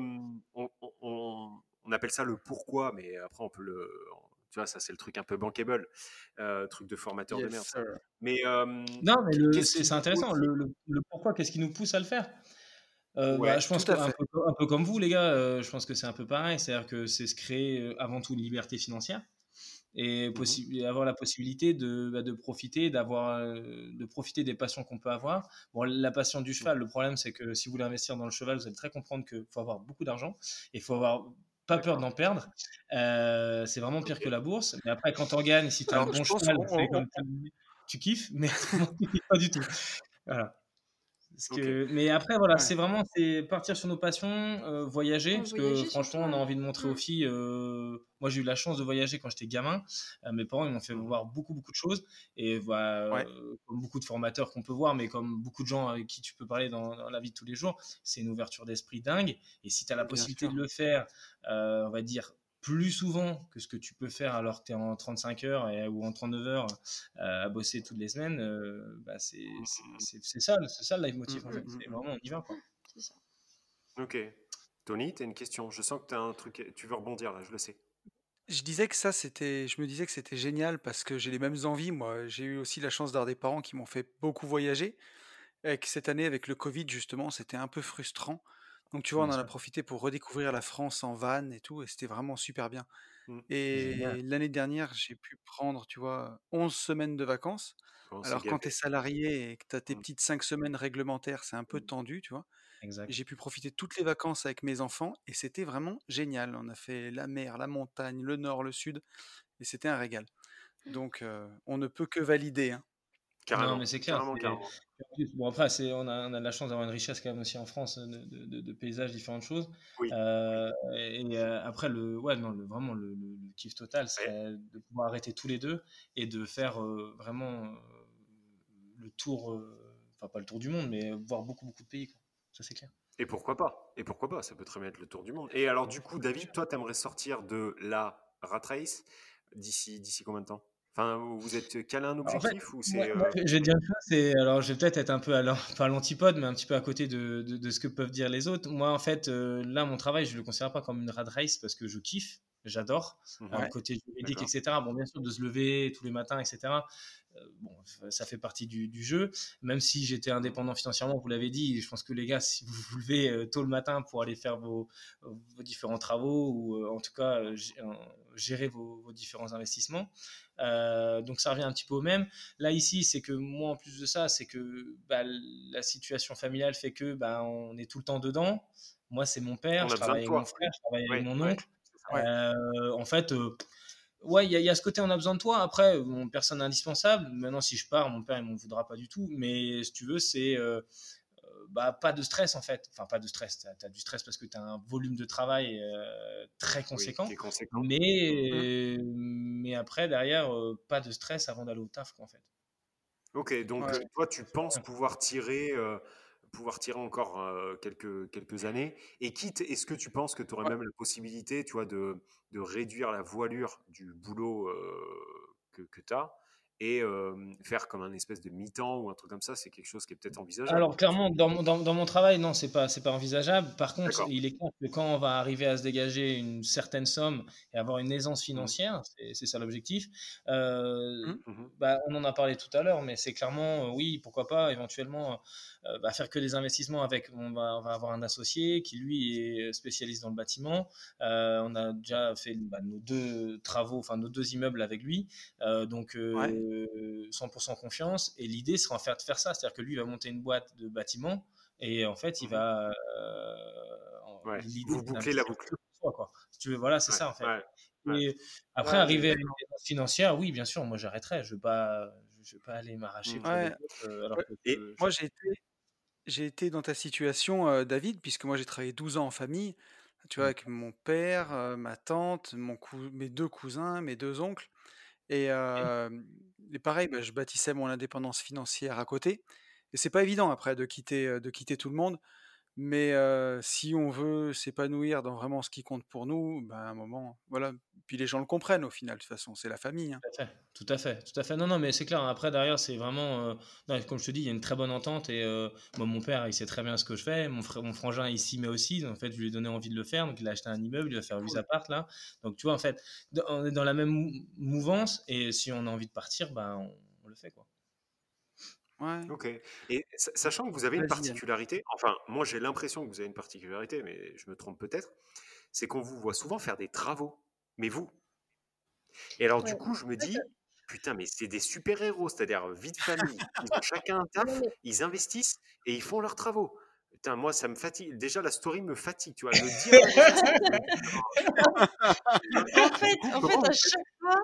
on, on- on- on appelle ça le pourquoi, mais après on peut le, tu vois, ça c'est le truc un peu bankable, euh, truc de formateur de merde. sir. Mais euh, Non, mais c'est intéressant. Le, le- le pourquoi, qu'est-ce qui nous pousse à le faire? Euh, Ouais, bah, Je pense fait. peu, un peu comme vous, les gars, euh, je pense que c'est un peu pareil. C'est-à-dire que c'est se créer euh, avant tout une liberté financière et, possi- et avoir la possibilité de, bah, de profiter, d'avoir, euh, de profiter des passions qu'on peut avoir. Bon, la passion du cheval, le problème, c'est que si vous voulez investir dans le cheval, vous allez très comprendre qu'il faut avoir beaucoup d'argent et il faut avoir pas peur d'en perdre. Euh, c'est vraiment pire que la bourse. Mais après, quand on gagne, si tu as un bon cheval, tu kiffes, mais <laughs> tu kiffes pas du tout. Voilà. Parce que, Mais après, voilà, Ouais. c'est vraiment c'est partir sur nos passions, euh, voyager, Ouais, parce voyager que franchement, on a envie de montrer aux filles. euh, moi, j'ai eu la chance de voyager quand j'étais gamin. Euh, mes parents, ils m'ont fait voir beaucoup, beaucoup de choses. Et voilà, Ouais. euh, comme beaucoup de formateurs qu'on peut voir, mais comme beaucoup de gens avec qui tu peux parler dans, dans la vie de tous les jours, c'est une ouverture d'esprit dingue. Et si tu as la Bien possibilité sûr. de le faire, euh, on va dire, plus souvent que ce que tu peux faire alors que tu es en 35 heures et- ou en 39 heures euh, à bosser toutes les semaines, euh, bah, c'est c'est- c'est- c'est ça, c'est ça le leitmotiv en Mm, fait. mm, C'est mm. vraiment on y va quoi. Ça. ok. Tony, tu as une question. Je sens que tu as un truc. Tu veux rebondir là, je le sais. Je disais que ça, c'était, je me disais que c'était génial parce que j'ai les mêmes envies. Moi, j'ai eu aussi la chance d'avoir des parents qui m'ont fait beaucoup voyager. Et que cette année, avec le Covid, justement, c'était un peu frustrant Donc tu vois, on en a profité pour redécouvrir la France en van et tout, et c'était vraiment super bien. Mmh. Et l'année dernière, j'ai pu prendre, tu vois, 11 semaines de vacances. S'est Alors quand tu es salarié et que tu as tes Mmh. petites 5 semaines réglementaires, c'est un peu tendu, tu vois. J'ai pu profiter toutes les vacances avec mes enfants et c'était vraiment génial. On a fait la mer, la montagne, le nord, le sud, et c'était un régal. Donc euh, on ne peut que valider. hein. Carrément. Non, mais c'est clair. Carrément, c'est- carrément. Bon, après, c'est, on, a, on a de la chance d'avoir une richesse quand même aussi en France de, de- de- de paysages, différentes choses. Oui. Euh, et euh, après, le, ouais, non, le, vraiment, le, le- le kiff total serait de pouvoir arrêter tous les deux et de faire euh, vraiment euh, le tour, euh, enfin pas le tour du monde, mais voir beaucoup, beaucoup de pays. Quoi. Ça, c'est clair. Et pourquoi pas Et pourquoi pas Ça peut très bien être le tour du monde. Et alors, du coup, David, toi, tu aimerais sortir de la rat race d'ici combien de temps? Enfin, vous êtes calé un en fait, objectif ou c'est. Euh, je vais dire c'est, alors je vais peut-être être un peu à l'antipode, mais un petit peu à côté de, de- de ce que peuvent dire les autres. Moi, en fait, euh, là, mon travail, je le considère pas comme une rat race parce que je kiffe, j'adore. mhm. euh, le côté juridique, etc. Bon, bien sûr, de se lever tous les matins, etc. euh, bon, ça fait partie du, du jeu. Même si j'étais indépendant financièrement, vous l'avez dit, je pense que les gars, si vous vous levez euh, tôt le matin pour aller faire vos, vos différents travaux ou euh, en tout cas gé- gérer vos, vos différents investissements, euh, donc ça revient un petit peu au même. Là ici, c'est que moi, en plus de ça, c'est que bah, la situation familiale fait que bah, on est tout le temps dedans. Moi, c'est mon père, je travaille avec mon frère, je travaille Oui, avec mon oncle. Ouais. Euh, en fait, euh, ouais, il y, a- il y a ce côté, on a besoin de toi. Après, mon personne indispensable. Maintenant, si je pars, mon père, il m'en voudra pas du tout. Mais si tu veux, c'est euh, euh, bah, pas de stress en fait. Enfin, pas de stress. Tu as, du stress parce que tu as un volume de travail euh, très conséquent. conséquent. Mais, mais après, derrière, euh, pas de stress avant d'aller au taf, quoi, en fait. Ok, donc Ouais. toi, tu penses pouvoir tirer, pouvoir tirer encore euh, quelques, quelques années. Et quitte, est-ce que tu penses que tu aurais Ouais. même la possibilité, tu vois, de, de réduire la voilure du boulot euh, que, que tu as et euh, faire comme un espèce de mi-temps ou un truc comme ça, c'est quelque chose qui est peut-être envisageable. Alors clairement, dans, mon- dans, dans mon travail, non, c'est pas c'est pas envisageable. Par contre, il est clair que quand on va arriver à se dégager une certaine somme et avoir une aisance financière, c'est c'est ça l'objectif. euh, Mhm. Mhm. bah, on en a parlé tout à l'heure, mais c'est clairement, euh, oui, pourquoi pas, éventuellement, bah, faire que des investissements avec, on va, on va avoir un associé qui, lui, est spécialiste dans le bâtiment. On a déjà fait bah, nos deux travaux, enfin nos deux immeubles avec lui. Donc, euh, Ouais. 100% confiance. Et l'idée sera en fait de faire ça, c'est-à-dire que lui va monter une boîte de bâtiment et en fait, il Mhm. va. euh, en- Ouais, l'idée, vous c'est bouclez la boucle. quoi. Si tu veux, voilà, c'est Ouais, ça en fait. ouais, ouais. Et après, Ouais, arriver à une financière, oui, bien sûr, moi j'arrêterai. Je ne vais, pas- je vais pas aller m'arracher Mm. autres, euh, Moi, j'ai été, j'ai été dans ta situation, euh, David, puisque moi, j'ai travaillé 12 ans en famille, tu vois, Mm. avec mon père, euh, ma tante, mon cou- mes deux cousins, mes deux oncles. Et, euh, et pareil, bah, je bâtissais mon indépendance financière à côté. Et c'est pas évident après de quitter, de quitter tout le monde. Mais euh, si on veut s'épanouir dans vraiment ce qui compte pour nous, ben, à un moment, voilà. Puis les gens le comprennent au final, de toute façon, c'est la famille. hein. Tout à fait, tout à fait, tout à fait. Non, non, mais c'est clair. Après, derrière, c'est vraiment. euh, non, comme je te dis, il y a une très bonne entente. Et euh, moi, mon père, il sait très bien ce que je fais. Mon, frangin, il s'y met aussi. En fait, je lui ai donné envie de le faire. Donc, il a acheté un immeuble, il va faire 8 Cool. apparts là. Donc, tu vois, en fait, on est dans la même mou- mouvance. Et si on a envie de partir, ben, on, on le fait, quoi. Ouais. Ok. Et sa- sachant que vous avez une particularité, enfin, moi j'ai l'impression que vous avez une particularité, mais je me trompe peut-être, c'est qu'on vous voit souvent faire des travaux. Mais vous? Et alors, du coup, je me dis, putain, mais c'est des super-héros, c'est-à-dire vie de famille. Ils ont chacun un <laughs> taf, ils investissent et ils font leurs travaux. Putain, moi, ça me fatigue. Déjà, la story me fatigue, tu vois. Le dire, <laughs> en fait, en fait, à chaque fois,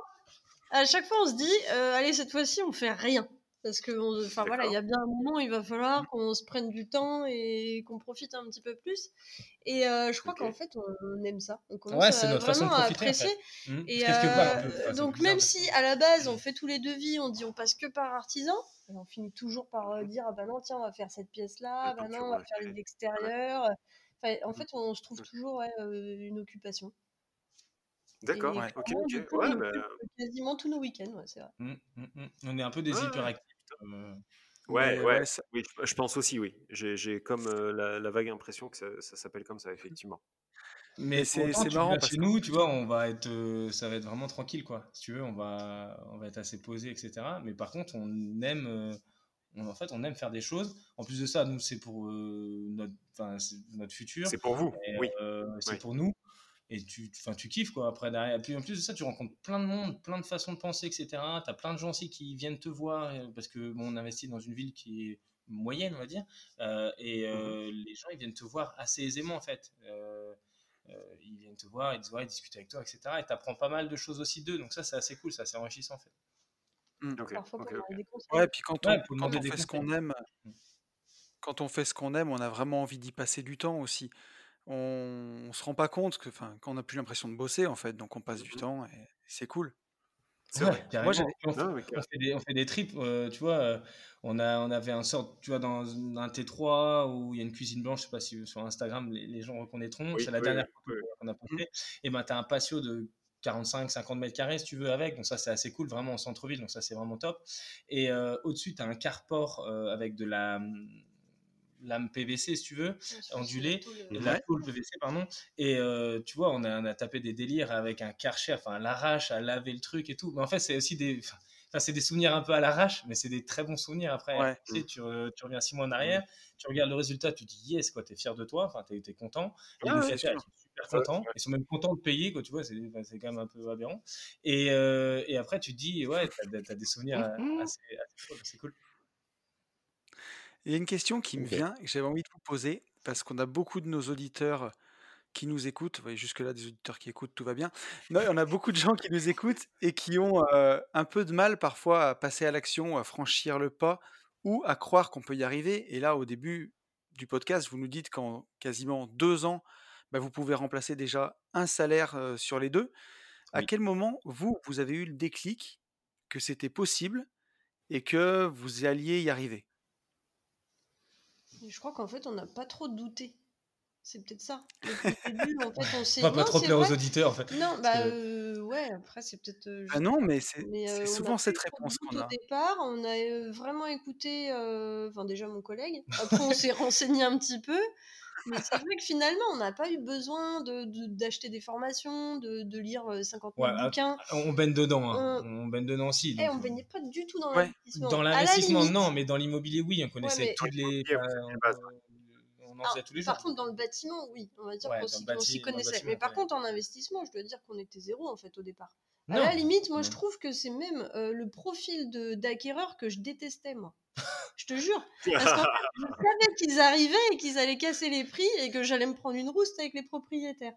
à chaque fois, on se dit, euh, allez, cette fois-ci, on fait rien. Parce que, enfin voilà, il y a bien un moment, il va falloir qu'on se prenne du temps et qu'on profite un petit peu plus. Et euh, je crois qu'en fait, on, aime ça. On commence Ouais, à notre vraiment à profiter, en fait. apprécier. Hmm. Et part, euh. Enfin, donc bizarre même si à la base on fait tous les devis, on dit on passe que par artisan, et on finit toujours par euh, dire ah bah non tiens on va faire cette pièce là, Le bah non on va faire les extérieurs. Enfin, en fait on se trouve toujours ouais, une occupation. D'accord, Ouais. ok, coup, Ouais, bah, quasiment tous nos week-ends, ouais, c'est vrai. On est un peu des hyperactifs. Euh, ouais, ouais. ouais, ça- Oui, je- pense aussi, oui. J'ai comme euh, la, la vague impression que ça, ça s'appelle comme ça, effectivement. Mais c'est marrant parce chez que nous, tu vois, on va être, euh, ça va être vraiment tranquille, quoi. Si tu veux, on va, on va être assez posé, etc. Mais par contre, on aime, euh, en fait, on aime faire des choses. En plus de ça, nous, c'est pour euh, notre, notre futur. C'est pour vous, oui. Euh, c'est pour nous. Et tu, tu kiffes, quoi, après, derrière. Et puis, en plus de ça, tu rencontres plein de monde, plein de façons de penser, etc. Tu as plein de gens aussi qui viennent te voir, parce que bon, on investit dans une ville qui est moyenne, on va dire. et mmh les gens, ils viennent te voir assez aisément, en fait. ils viennent te voir, ils disent, ouais, ils discutent avec toi, etc. Et tu apprends pas mal de choses aussi d'eux. Donc ça, c'est assez cool, ça, c'est enrichissant, en fait. Mmh. Ouais, puis quand on, quand on fait ce qu'on aime, mmh. quand on fait ce qu'on aime, on a vraiment envie d'y passer du temps aussi. On, on se rend pas compte que, enfin, qu'on n'a plus l'impression de bosser en fait, donc on passe du mmh temps et c'est cool. C'est vrai. Moi, on, fait, des, on, fait, des, trips, euh, tu vois. Euh, on, a, on avait un sort, tu vois, dans un T3 où il y a une cuisine blanche, je sais pas si sur Instagram les, les gens reconnaîtront, c'est la dernière photo qu'on a postée. Et ben, tu as un patio de 45, 50 mètres carrés si tu veux avec. Donc ça c'est assez cool, vraiment en centre-ville, donc ça c'est vraiment top. Et euh, au-dessus, tu as un carport euh, avec de la lame PVC si tu veux, ondulée, la tôle PVC pardon. Et euh, tu vois, on a, on a, tapé des délires avec un karcher, enfin l'arrache à laver le truc et tout. Mais en fait c'est aussi des... Enfin, c'est des souvenirs un peu à l'arrache, mais c'est des très bons souvenirs après. Tu, sais, tu, tu, reviens six mois en arrière, tu regardes le résultat, tu dis yes, quoi, t'es fier de toi, enfin, t'es es content. Et ah, super contents. Ils sont même contents de payer, quoi, tu vois, c'est quand même un peu aberrant. Et, euh, et après, tu te dis, ouais, t'as as des souvenirs mmh assez, assez cool. Il y a une question qui me vient, que j'avais envie de vous poser, parce qu'on a beaucoup de nos auditeurs qui nous écoutent. Vous voyez, jusque-là, des auditeurs qui écoutent, tout va bien. Non, on a beaucoup de gens qui nous écoutent et qui ont euh, un peu de mal parfois à passer à l'action, à franchir le pas ou à croire qu'on peut y arriver. Et là, au début du podcast, vous nous dites qu'en quasiment deux ans, bah, vous pouvez remplacer déjà un salaire sur les deux. À quel moment, vous, vous avez eu le déclic que c'était possible et que vous alliez y arriver? Je crois qu'en fait, on n'a pas trop douté. C'est peut-être ça. <laughs> Début, en fait, on s'est... Pas, pas trop plaire aux auditeurs, en fait. Non, bah ouais, après, c'est peut-être... ah non, mais c'est souvent cette réponse qu'on a. Au départ, on a vraiment écouté, enfin déjà mon collègue, après on s'est <laughs> renseigné un petit peu, mais c'est vrai que finalement, on n'a pas eu besoin d'acheter de, des formations, de, de lire 50 000 bouquins. On baigne dedans, hein. on... baigne dedans aussi. Et eh, on ne baignait pas du tout dans l'investissement. Dans l'investissement, non, mais dans l'immobilier, oui, on connaissait toutes les. on en faisait tous les jours. Par contre, dans le bâtiment, oui, on va dire qu'on s'y connaissait. Mais par contre, en investissement, je dois dire qu'on était zéro en fait au départ. À la limite, moi, je trouve que c'est même euh, le profil d'acquéreur que je détestais, moi. Je te jure. Parce qu'en fait, je <laughs> savais qu'ils arrivaient et qu'ils allaient casser les prix et que j'allais me prendre une rouste avec les propriétaires.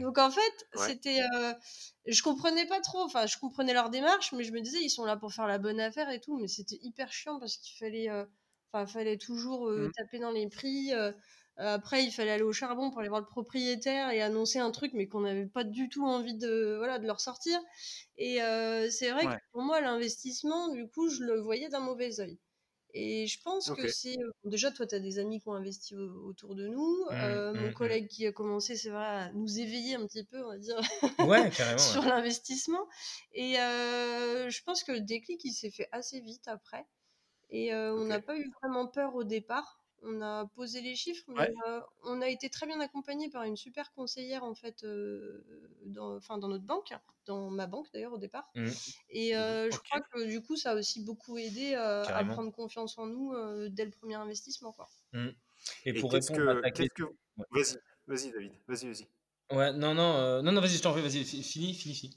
Donc en fait, c'était, euh, je comprenais pas trop. Enfin, je comprenais leur démarche, mais je me disais ils sont là pour faire la bonne affaire et tout. Mais c'était hyper chiant parce qu'il fallait, euh, enfin, fallait toujours mmh. taper dans les prix. après, il fallait aller au charbon pour aller voir le propriétaire et annoncer un truc, mais qu'on n'avait pas du tout envie de, voilà, de leur sortir. Et c'est vrai que pour moi, l'investissement, du coup, je le voyais d'un mauvais oeil. Et je pense que c'est. Déjà, toi, tu as des amis qui ont investi autour de nous. Mmh, euh, mon mmh, mmh. collègue qui a commencé, c'est vrai, à nous éveiller un petit peu, on va dire, ouais, <laughs> sur l'investissement. Et euh, je pense que le déclic, il s'est fait assez vite après. Et euh, on n'a pas eu vraiment peur au départ on a posé les chiffres, mais on a été très bien accompagné par une super conseillère en fait, dans, dans notre banque, dans ma banque d'ailleurs au départ. Mmh. Et mmh. je crois que du coup ça a aussi beaucoup aidé à prendre confiance en nous dès le premier investissement. Quoi. Mmh. Et, pour répondre à ta question, vas-y, vas-y David, vas-y, vas-y. Ouais, non, non, non, non, vas-y, je t'en prie, vas-y, fini, fini, fini.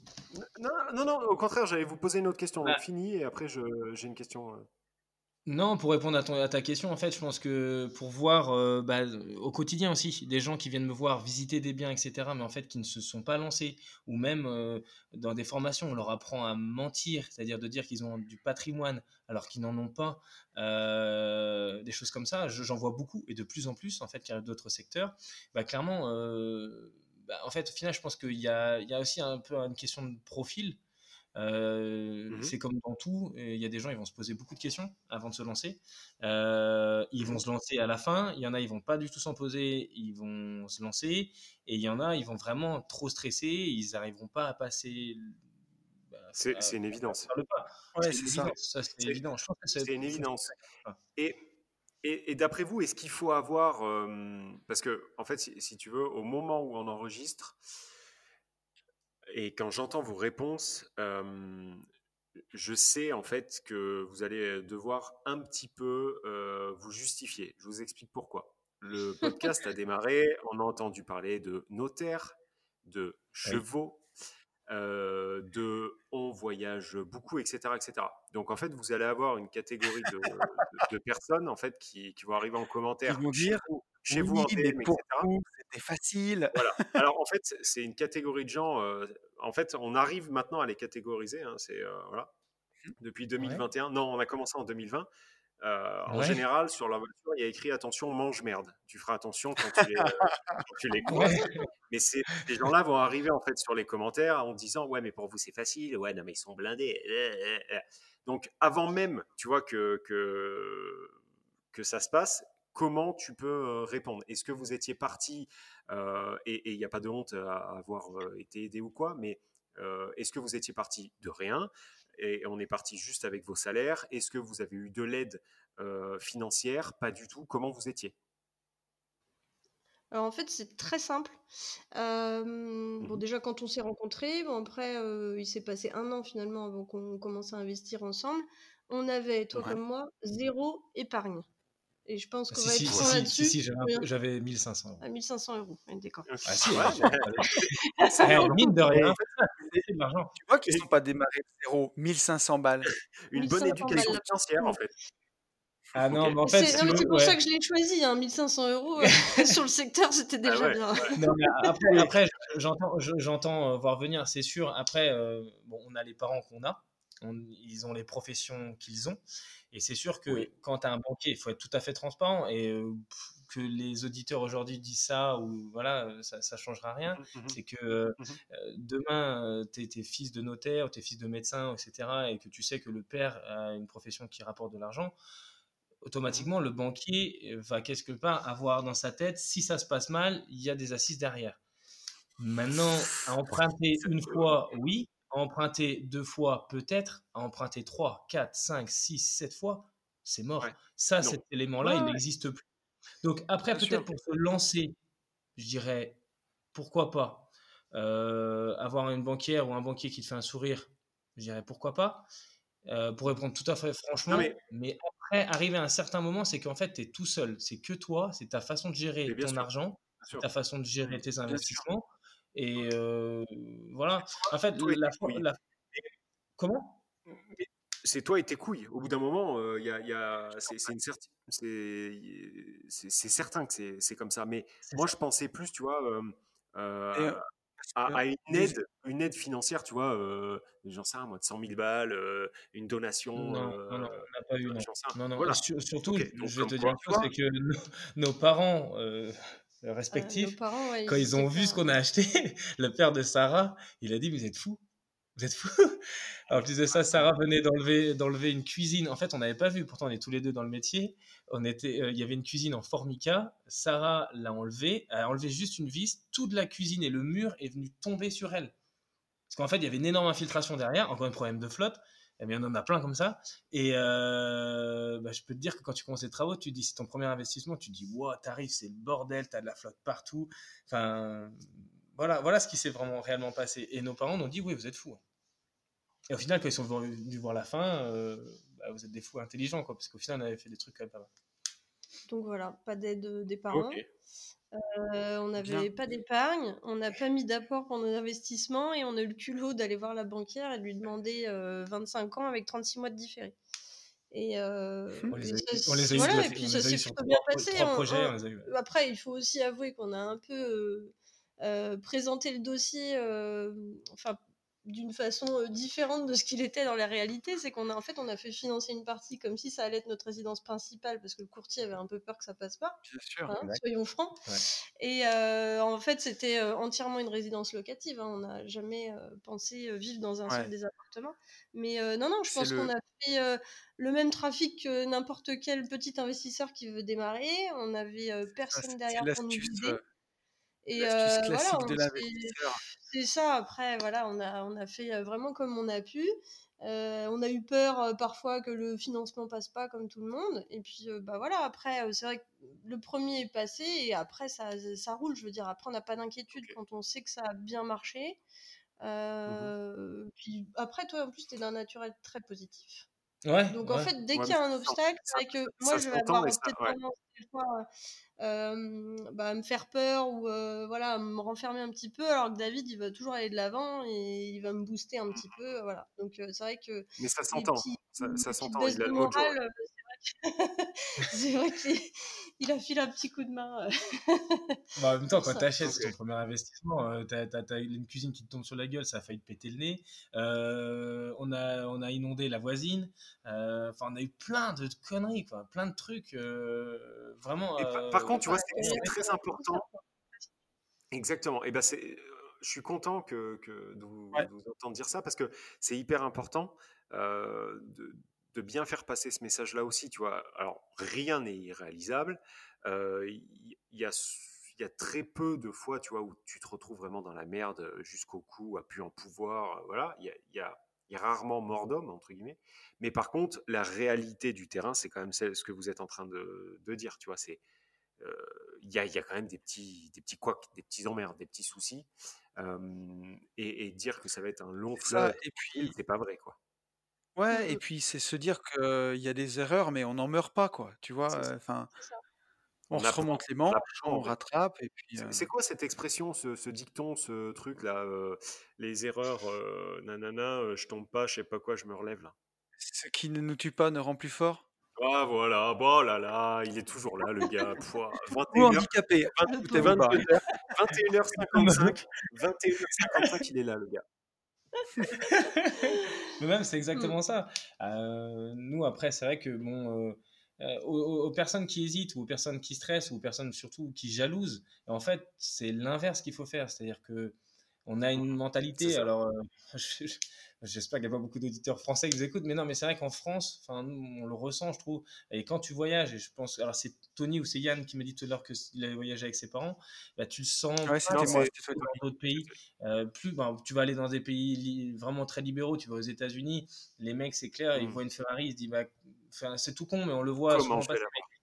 Non, non, non, au contraire, j'allais vous poser une autre question. Donc, ah. fini, et après, j'ai une question. Non, pour répondre à, ta question, en fait, je pense que pour voir euh, bah, au quotidien aussi des gens qui viennent me voir visiter des biens, etc., mais en fait qui ne se sont pas lancés, ou même euh, dans des formations, on leur apprend à mentir, c'est-à-dire de dire qu'ils ont du patrimoine alors qu'ils n'en ont pas, euh, des choses comme ça, j'en vois beaucoup et de plus en plus, en fait, qui arrivent d'autres secteurs. Bah, clairement, bah, en fait, au final, je pense qu'il y a, il y a aussi un peu une question de profil. Euh, mmh c'est comme dans tout, il y a des gens, ils vont se poser beaucoup de questions avant de se lancer. Euh, ils vont mmh. se lancer à la fin. Il y en a, ils vont pas du tout s'en poser, ils vont se lancer. Et il y en a, ils vont vraiment trop stresser, ils n'arriveront pas à passer. Bah, c'est une évidence. Ouais, c'est ça. c'est évident. C'est une évidence. Et, et, et d'après vous, est-ce qu'il faut avoir. parce que, en fait, si, si, tu veux, au moment où on enregistre, et quand j'entends vos réponses, je sais en fait que vous allez devoir un petit peu euh, vous justifier. Je vous explique pourquoi. Le podcast a démarré, on a entendu parler de notaires, de chevaux, euh, de on voyage beaucoup, etc., etc. Donc en fait, vous allez avoir une catégorie de, personnes en fait qui, vont arriver en commentaire. Qui vont dire chez vous, en DM, etc. C'était facile. Voilà. <laughs> Alors en fait, c'est une catégorie de gens. Euh, en fait, on arrive maintenant à les catégoriser. Hein, c'est euh, voilà. Mmh. Depuis 2021. Non, on a commencé en 2020. Euh, en général, sur la voiture, il y a écrit attention, mange merde. Tu feras attention quand tu les, <laughs> quand croises. Mais ces gens-là vont arriver en fait sur les commentaires en disant ouais, mais pour vous c'est facile. Ouais, non mais ils sont blindés. Eh, eh, eh. Donc avant même, tu vois que que que ça se passe, comment tu peux répondre Est-ce que vous étiez parti euh, et il n'y a pas de honte à avoir été aidé ou quoi, mais est-ce que vous étiez parti de rien et on est parti juste avec vos salaires? Est-ce que vous avez eu de l'aide euh, financière? Pas du tout. Comment vous étiez? Alors en fait, c'est très simple. Bon, mmh déjà, quand on s'est rencontrés, bon, après, euh, il s'est passé un an finalement avant qu'on commence à investir ensemble. On avait, toi comme moi, zéro épargne. Et je pense qu'on va être si, là-dessus. Si, si, j'avais 1500 euros. Ah, 1500 euros, d'accord. Ah, si, ouais, <laughs> mine de rien, c'est de l'argent. Tu vois qu'ils ne sont pas démarrés de zéro, 1500 balles. <laughs> Une bonne éducation financière, en fait. Ah non, mais en fait, c'est pour ça que je l'ai choisi, hein, 1500 euros <laughs> sur le secteur, c'était ah déjà bien. Non, mais après, après j'entends euh, voir venir, c'est sûr. Après, euh, bon, on a les parents qu'on a, ils ont les professions qu'ils ont. Et c'est sûr que quand tu as un banquier, il faut être tout à fait transparent. Et que les auditeurs aujourd'hui disent ça, ou voilà, ça ne changera rien. Mmh mmh c'est que mmh demain, tu es, fils de notaire, tu es fils de médecin, etc. Et que tu sais que le père a une profession qui rapporte de l'argent. Automatiquement, le banquier va quelque part avoir dans sa tête, si ça se passe mal, il y a des assises derrière. Maintenant, à emprunter une fois, oui, emprunter deux fois, peut-être. À emprunter trois, quatre, cinq, six, sept fois, c'est mort. Ça, cet élément-là, il n'existe plus. Donc après, peut-être pour se lancer, je dirais, pourquoi pas euh, avoir une banquière ou un banquier qui te fait un sourire, je dirais pourquoi pas. Euh, pour répondre tout à fait franchement, mais... après, arriver à un certain moment, c'est qu'en fait, tu es tout seul. C'est que toi, c'est ta façon de gérer ton argent, ta façon de gérer tes investissements. Et voilà. En fait, la, la, Comment? c'est toi et tes couilles. Au bout d'un moment, il y a, y a c'est certain que c'est comme ça. Mais moi, je pensais plus, tu vois, euh, à, une aide, une aide financière, tu vois, j'en sais moi, de 100 000 balles, une donation. Non, non, non on n'a pas eu. Non, non, voilà. surtout, je vais te dire une chose, c'est que nos, parents euh, respectifs, quand ils ont vu ce qu'on a acheté, <laughs> le père de Sarah, il a dit Vous êtes fous Vous êtes fous En plus de ça, Sarah venait d'enlever, d'enlever une cuisine. En fait, on n'avait pas vu, pourtant on est tous les deux dans le métier. On était, euh, il y avait une cuisine en formica. Sarah l'a enlevée, a enlevé juste une vis. Toute la cuisine et le mur est venu tomber sur elle. Parce qu'en fait, il y avait une énorme infiltration derrière, encore un problème de flotte eh bien, on en a plein comme ça. Et euh, bah, je peux te dire que quand tu commences les travaux, tu dis, c'est ton premier investissement, tu dis, wow, t'arrives, c'est le bordel, t'as de la flotte partout. Enfin, voilà, voilà ce qui s'est vraiment réellement passé. Et nos parents nous ont dit, oui, vous êtes fous. Et au final, quand ils sont venus voir la fin, euh, bah, vous êtes des fous intelligents, quoi, parce qu'au final, on avait fait des trucs quand même pas mal. Donc voilà, pas d'aide des parents. Euh, on n'avait pas d'épargne, on n'a pas mis d'apport pour nos investissements et on a eu le culot d'aller voir la banquière et de lui demander 25 ans avec 36 mois de différé. Et on les a, eu, voilà, et puis ça s'est plutôt bien passé. Après, il faut aussi avouer qu'on a un peu présenté le dossier, enfin d'une façon différente de ce qu'il était dans la réalité, c'est qu'on a en fait on a fait financer une partie comme si ça allait être notre résidence principale parce que le courtier avait un peu peur que ça passe pas. sûr, hein, soyons francs. Et en fait c'était entièrement une résidence locative. Hein. on n'a jamais pensé vivre dans un seul des appartements. Mais non non, je pense qu'on a fait le même trafic que n'importe quel petit investisseur qui veut démarrer. On avait personne derrière pour nous guider. Et voilà, c'est ça. Après, voilà, on a, on a fait vraiment comme on a pu. on a eu peur parfois que le financement passe pas comme tout le monde. Et puis, bah voilà, après, c'est vrai que le premier est passé et après, ça, ça roule. Je veux dire, après, on n'a pas d'inquiétude quand on sait que ça a bien marché. Mmh puis après, toi, en plus, tu es d'un naturel très positif. Ouais, Donc en fait, dès Ouais, qu'il y a un obstacle, c'est vrai que ça moi, je vais avoir peut-être tendance des fois euh, bah, me faire peur ou euh, voilà, me renfermer un petit peu, alors que David, il va toujours aller de l'avant et il va me booster un petit peu. Voilà. Donc euh, c'est vrai que Mais ça s'entend. Ça, s'entend. Il a le euh, c'est vrai que- <laughs> c'est vrai qu'il il a filé un petit coup de main. euh, Bah, en même temps, <laughs> quand tu achètes ton premier investissement, t'as, t'as- t'as une cuisine qui te tombe sur la gueule, ça a failli te péter le nez. Euh, on, a, on a inondé la voisine. Euh, Enfin, on a eu plein de conneries, quoi. Plein de trucs. euh, vraiment. Et par, par contre, tu vois, c'est très important. Exactement. Et ben c'est, je suis content que, que de, vous, Ouais. de vous entendre dire ça parce que c'est hyper important euh, de, de bien faire passer ce message-là aussi. Tu vois, alors rien n'est irréalisable. Euh, Il il y, a, il y a très peu de fois, tu vois, où tu te retrouves vraiment dans la merde jusqu'au cou, à plus en pouvoir. euh, Voilà, il y a, il y a, il y a rarement mort d'homme entre guillemets. Mais par contre, la réalité du terrain, c'est quand même celle- ce que vous êtes en train de, de dire. Tu vois, c'est euh, il y, a, il y a quand même des petits, des petits couacs, des petits emmerdes, des petits soucis. Euh, et, et dire que ça va être un long fleuve, c'est pas vrai, quoi. Ouais, Mm, et puis c'est se dire qu'il y a des erreurs, mais on n'en meurt pas, quoi. Tu vois, C'est ça. enfin, c'est ça. on On se apprend, remonte les on manches, apprend. on ouais. rattrape, et puis. C'est c'est quoi cette expression, ce, ce dicton, ce truc-là Les erreurs, nanana, je tombe pas, je sais pas quoi, je me relève là? ce qui ne nous tue pas ne rend plus fort? Ah voilà, bon là là, il est toujours là, le gars. Pouah, Ou 21h, handicapé, Le tout à vous pauvre. barrer. 22h, 21h55, 21h55, il est là, le gars. Mais même, c'est <laughs> Mm. exactement ça. Euh, nous, après, c'est vrai que bon, euh, euh, aux, aux personnes qui hésitent, ou aux personnes qui stressent, ou aux personnes surtout qui jalousent, en fait, c'est l'inverse qu'il faut faire. C'est-à-dire que on a une mentalité. Alors, euh, <laughs> je- je- j'espère qu'il n'y a pas beaucoup d'auditeurs français qui nous écoutent, mais non, mais c'est vrai qu'en France, enfin, on le ressent, je trouve. Et quand tu voyages, et je pense, alors c'est Tony ou c'est Yann qui m'a dit tout à l'heure qu'il avait voyagé avec ses parents, bah, tu le sens Ouais, pas Non, dans d'autres pays. Euh, plus, ben, tu vas aller dans des pays vraiment très libéraux, tu vas aux États-Unis, les mecs, c'est clair, ils Mm. voient une Ferrari, ils se disent, bah, c'est tout con, mais on le voit comment je vais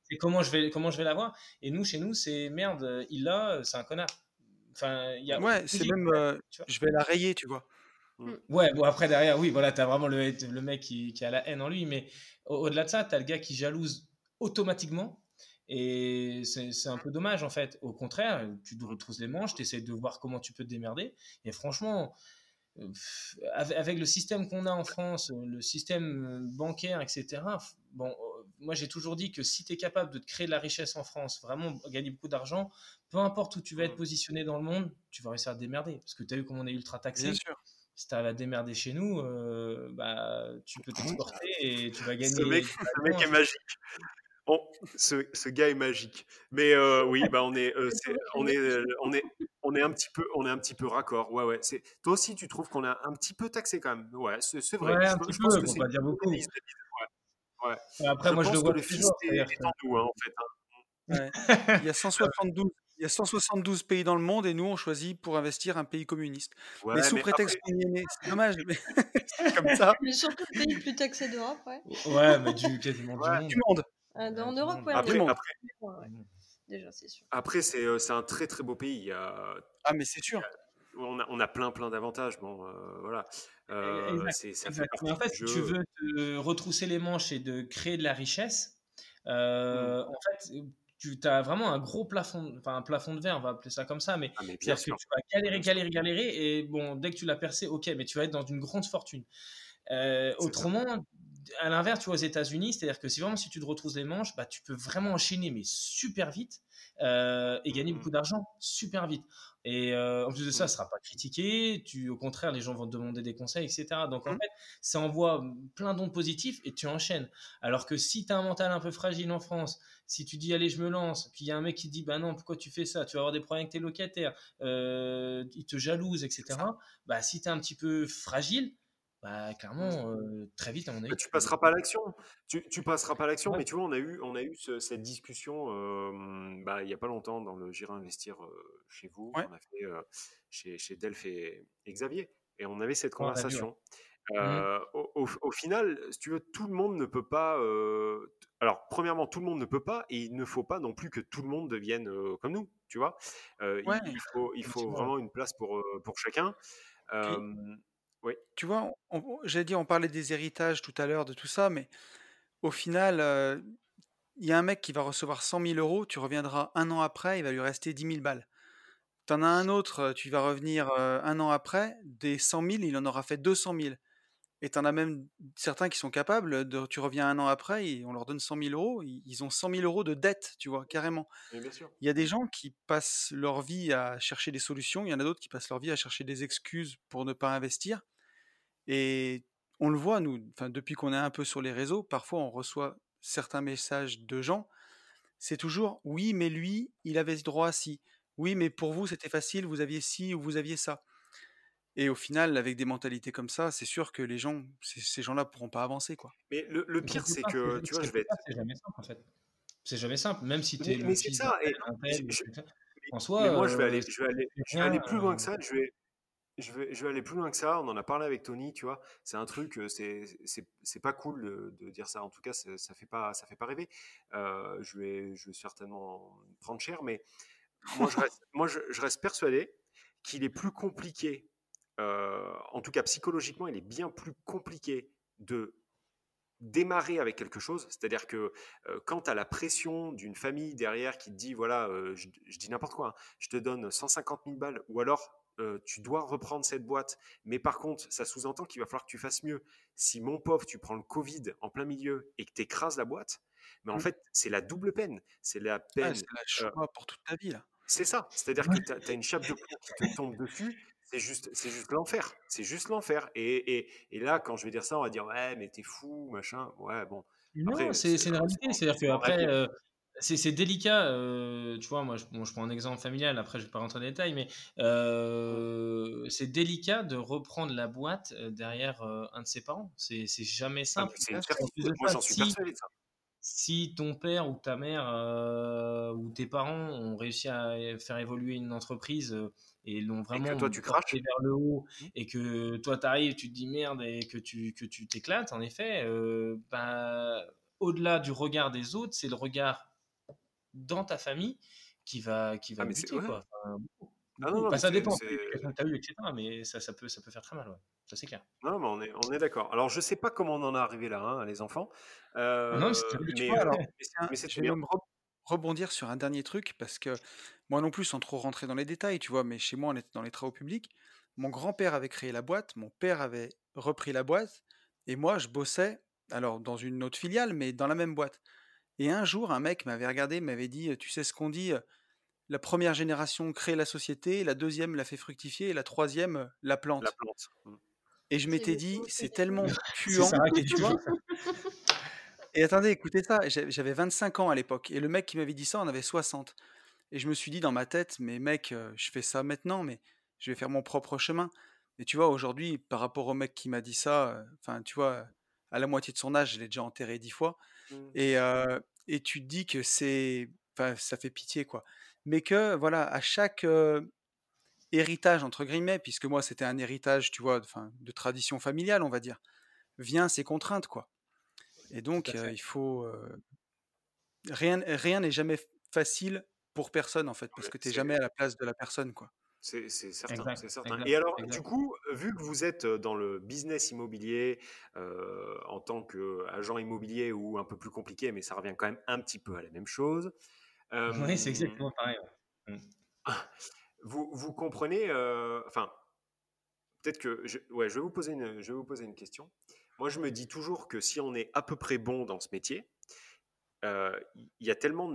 C'est comment je vais, comment je vais l'avoir Et nous, chez nous, c'est merde, il l'a, c'est un connard. Enfin, il y a Ouais, c'est même. euh, je vais la rayer, tu vois. Mm. Ouais, bon, après, derrière, oui, voilà, t'as vraiment le, le mec qui, qui a la haine en lui, mais au- au-delà de ça, t'as le gars qui jalouse automatiquement. Et c'est un peu dommage en fait. Au contraire, tu te retrousses les manches, tu essaies de voir comment tu peux te démerder. Et franchement, euh, avec, le système qu'on a en France, le système euh, bancaire, etc., bon, euh, moi j'ai toujours dit que si tu es capable de te créer de la richesse en France, vraiment gagner beaucoup d'argent, peu importe où tu vas être Mm. positionné dans le monde, tu vas réussir à te démerder. Parce que tu as vu comment on est ultra Bien taxé. sûr. Si tu arrives à te démerder chez nous, euh, bah, tu peux t'exporter et tu vas Ce gagner. mec, ce mec est magique. Bon, ce, ce gars est magique. Mais euh, oui, bah on est, euh, <laughs> on est, on est, on est un petit peu, on est un petit peu raccord. Ouais, ouais. C'est toi aussi, tu trouves qu'on est un petit peu taxé quand même. Ouais, c'est c'est vrai. Ouais, Je, un petit je pense peu, que pour c'est pas dire beaucoup. Ouais, ouais. Après, Je moi je le que vois le fils est, en nous, hein, en fait. hein. Ouais. <laughs> Il y a 172, il y a 172 pays dans le monde et nous on choisit pour investir un pays communiste. Ouais, mais sous mais prétexte qu'on y est né, c'est dommage, mais c'est <laughs> <laughs> comme ça. Mais surtout le pays le plus taxé d'Europe, ouais. Ouais, mais du, quasiment Ouais. du monde. Du monde. Euh, Ouais, en Europe, ouais, en après, monde. Après, ouais, ouais. déjà, c'est sûr. après, c'est, euh, c'est un très très beau pays. Il y a, Ah mais c'est sûr. on a, on a plein plein d'avantages. Bon, euh, voilà. Euh, Exact, c'est, ça fait exact. Mais en fait, si tu veux te retrousser les manches et de créer de la richesse, euh, Mm. en fait, tu as vraiment un gros plafond, enfin un plafond de verre, on va appeler ça comme ça, mais Ah, mais c'est-à-dire que tu vas galérer, galérer, galérer, et bon, dès que tu l'as percé, ok, mais tu vas être dans une grande fortune. Euh, autrement, à l'inverse, tu vois, aux États-Unis, c'est-à-dire que si vraiment si tu te retrousses les manches, bah, tu peux vraiment enchaîner, mais super vite, euh, et gagner Mm. beaucoup d'argent super vite. Et euh, en plus de ça, Mm. ce sera pas critiqué. Tu, au contraire, les gens vont te demander des conseils, etc. Donc en Mm. fait, ça envoie plein d'ondes positives et tu enchaînes. Alors que si tu as un mental un peu fragile en France, si tu dis allez, je me lance, puis il y a un mec qui dit bah non, pourquoi tu fais ça? Tu vas avoir des problèmes avec tes locataires, euh, ils te jalousent, etc. Bah si tu es un petit peu fragile, bah clairement, euh, très vite, à mon avis, Mais tu passeras pas à l'action. Tu, tu passeras pas à l'action, Ouais. mais tu vois, on a eu, on a eu ce- cette discussion euh, bah, il y a pas longtemps dans le J'irai investir euh, chez vous. Ouais. On a fait chez, chez Delph et, et Xavier. Et on avait cette ouais. conversation. Euh, au, au- au final, si tu veux, tout le monde ne peut pas. alors, premièrement, tout le monde ne peut pas, et il ne faut pas non plus que tout le monde devienne comme nous. tu vois? il, faut, il faut vraiment une place pour, pour chacun. Oui. Tu vois, j'ai dit, on parlait des héritages tout à l'heure, de tout ça, mais au final, il y a un mec qui va recevoir 100 000 euros, tu reviendras un an après, il va lui rester 10 000 balles. Tu en as un autre, tu vas revenir un an après, des 100 000, il en aura fait 200 000. Et tu en as même certains qui sont capables, de, tu reviens un an après, et on leur donne 100 000 euros, ils ont 100 000 euros de dette, tu vois, carrément. Il y a des gens qui passent leur vie à chercher des solutions, il y en a d'autres qui passent leur vie à chercher des excuses pour ne pas investir. Et on le voit, nous, depuis qu'on est un peu sur les réseaux, parfois on reçoit certains messages de gens, c'est toujours oui, mais lui, il avait ce droit à ci. Oui, mais pour vous, c'était facile, vous aviez ci ou vous aviez ça. Et au final, avec des mentalités comme ça, c'est sûr que les gens, ces gens-là pourront pas avancer, quoi. Mais le, le pire, c'est que, tu vois, je vais être... C'est jamais simple, en fait. C'est jamais simple, même si tu es. Mais, c'est ça. Et en soi, mais moi, je vais aller, je vais aller, je vais aller plus loin que ça. Je vais, je vais, je vais aller plus loin que ça. On en a parlé avec Tony, tu vois. C'est un truc, c'est, c'est, pas cool de, dire ça. En tout cas, ça fait pas, ça fait pas rêver. Euh, je vais, je vais certainement prendre cher, mais moi, je reste, moi, je reste persuadé qu'il est plus compliqué euh, en tout cas psychologiquement, il est bien plus compliqué de démarrer avec quelque chose, c'est-à-dire que euh, quand tu as la pression d'une famille derrière qui te dit, voilà, euh, je, dis n'importe quoi, hein, je te donne 150 000 balles, ou alors tu dois reprendre cette boîte, mais par contre, ça sous-entend qu'il va falloir que tu fasses mieux. Si mon pauvre, tu prends le Covid en plein milieu et que tu écrases la boîte, mais en mmh. fait, c'est la double peine. C'est la peine. c'est la pour toute ta vie, là. C'est ça. C'est-à-dire que tu as, une chape de plomb qui te tombe dessus c'est juste, c'est juste l'enfer. C'est juste l'enfer. Et, et, et, là, quand je vais dire ça, on va dire ouais, mais t'es fou, machin. Ouais, bon. Non, c'est une réalité. C'est-à-dire qu'après, euh, c'est délicat. Euh, tu vois, moi, je, je, prends un exemple familial. Après, je vais pas rentrer dans les détails, mais euh, c'est délicat de reprendre la boîte derrière un de ses parents. C'est jamais ah, simple. c'est moi, j'en suis persuadé ça si ton père ou ta mère euh, ou tes parents ont réussi à faire évoluer une entreprise euh, et l'ont vraiment toi, tu craches. vers le haut mmh. et que toi tu arrives, tu te dis merde et que tu que tu t'éclates, en effet, euh, bah, au-delà du regard des autres, c'est le regard dans ta famille qui va qui va ah, buter, quoi. Ah non, bah, ça dépend de que tu as eu, etc. Mais ça, ça, peut, ça peut faire très mal, ouais. ça c'est clair. Non, mais on est, on est d'accord. Alors je sais pas comment on en est arrivé là, hein, les enfants. Euh, non, mais, alors, je vais rebondir sur un dernier truc parce que moi non plus, sans trop rentrer dans les détails, tu vois, mais chez moi on était dans les travaux publics. Mon grand-père avait créé la boîte, mon père avait repris la boîte, et moi je bossais, alors dans une autre filiale, mais dans la même boîte. Et un jour, un mec m'avait regardé, m'avait dit, tu sais ce qu'on dit, la première génération crée la société, la deuxième la fait fructifier, et la troisième la plante. La plante. Mmh. Et je m'étais dit, c'est tellement puant, <laughs> et tu vois? Et attendez, écoutez ça, j'avais 25 ans à l'époque, et le mec qui m'avait dit ça en avait 60. Et je me suis dit dans ma tête, mais mec, je fais ça maintenant, mais je vais faire mon propre chemin. Et tu vois, aujourd'hui, par rapport au mec qui m'a dit ça, enfin, tu vois, à la moitié de son âge, je l'ai déjà enterré dix fois. Mmh. Et, et tu te dis que c'est, enfin, ça fait pitié, quoi mais que voilà, à chaque héritage entre guillemets, puisque moi c'était un héritage, tu vois, de, de tradition familiale, on va dire, vient ses contraintes, quoi. Et donc il faut rien, rien n'est jamais facile pour personne en fait, parce que tu n'es jamais à la place de la personne, quoi. C'est certain, c'est certain. Et alors, du coup, vu que vous êtes dans le business immobilier en tant qu'agent immobilier ou un peu plus compliqué, mais ça revient quand même un petit peu à la même chose, <laughs> oui, c'est exactement pareil. Mmh. <laughs> Vous, vous comprenez, enfin, peut-être que, je, ouais, je vais vous poser une, je vais vous poser une question. Moi, je me dis toujours que si on est à peu près bon dans ce métier, il y a tellement,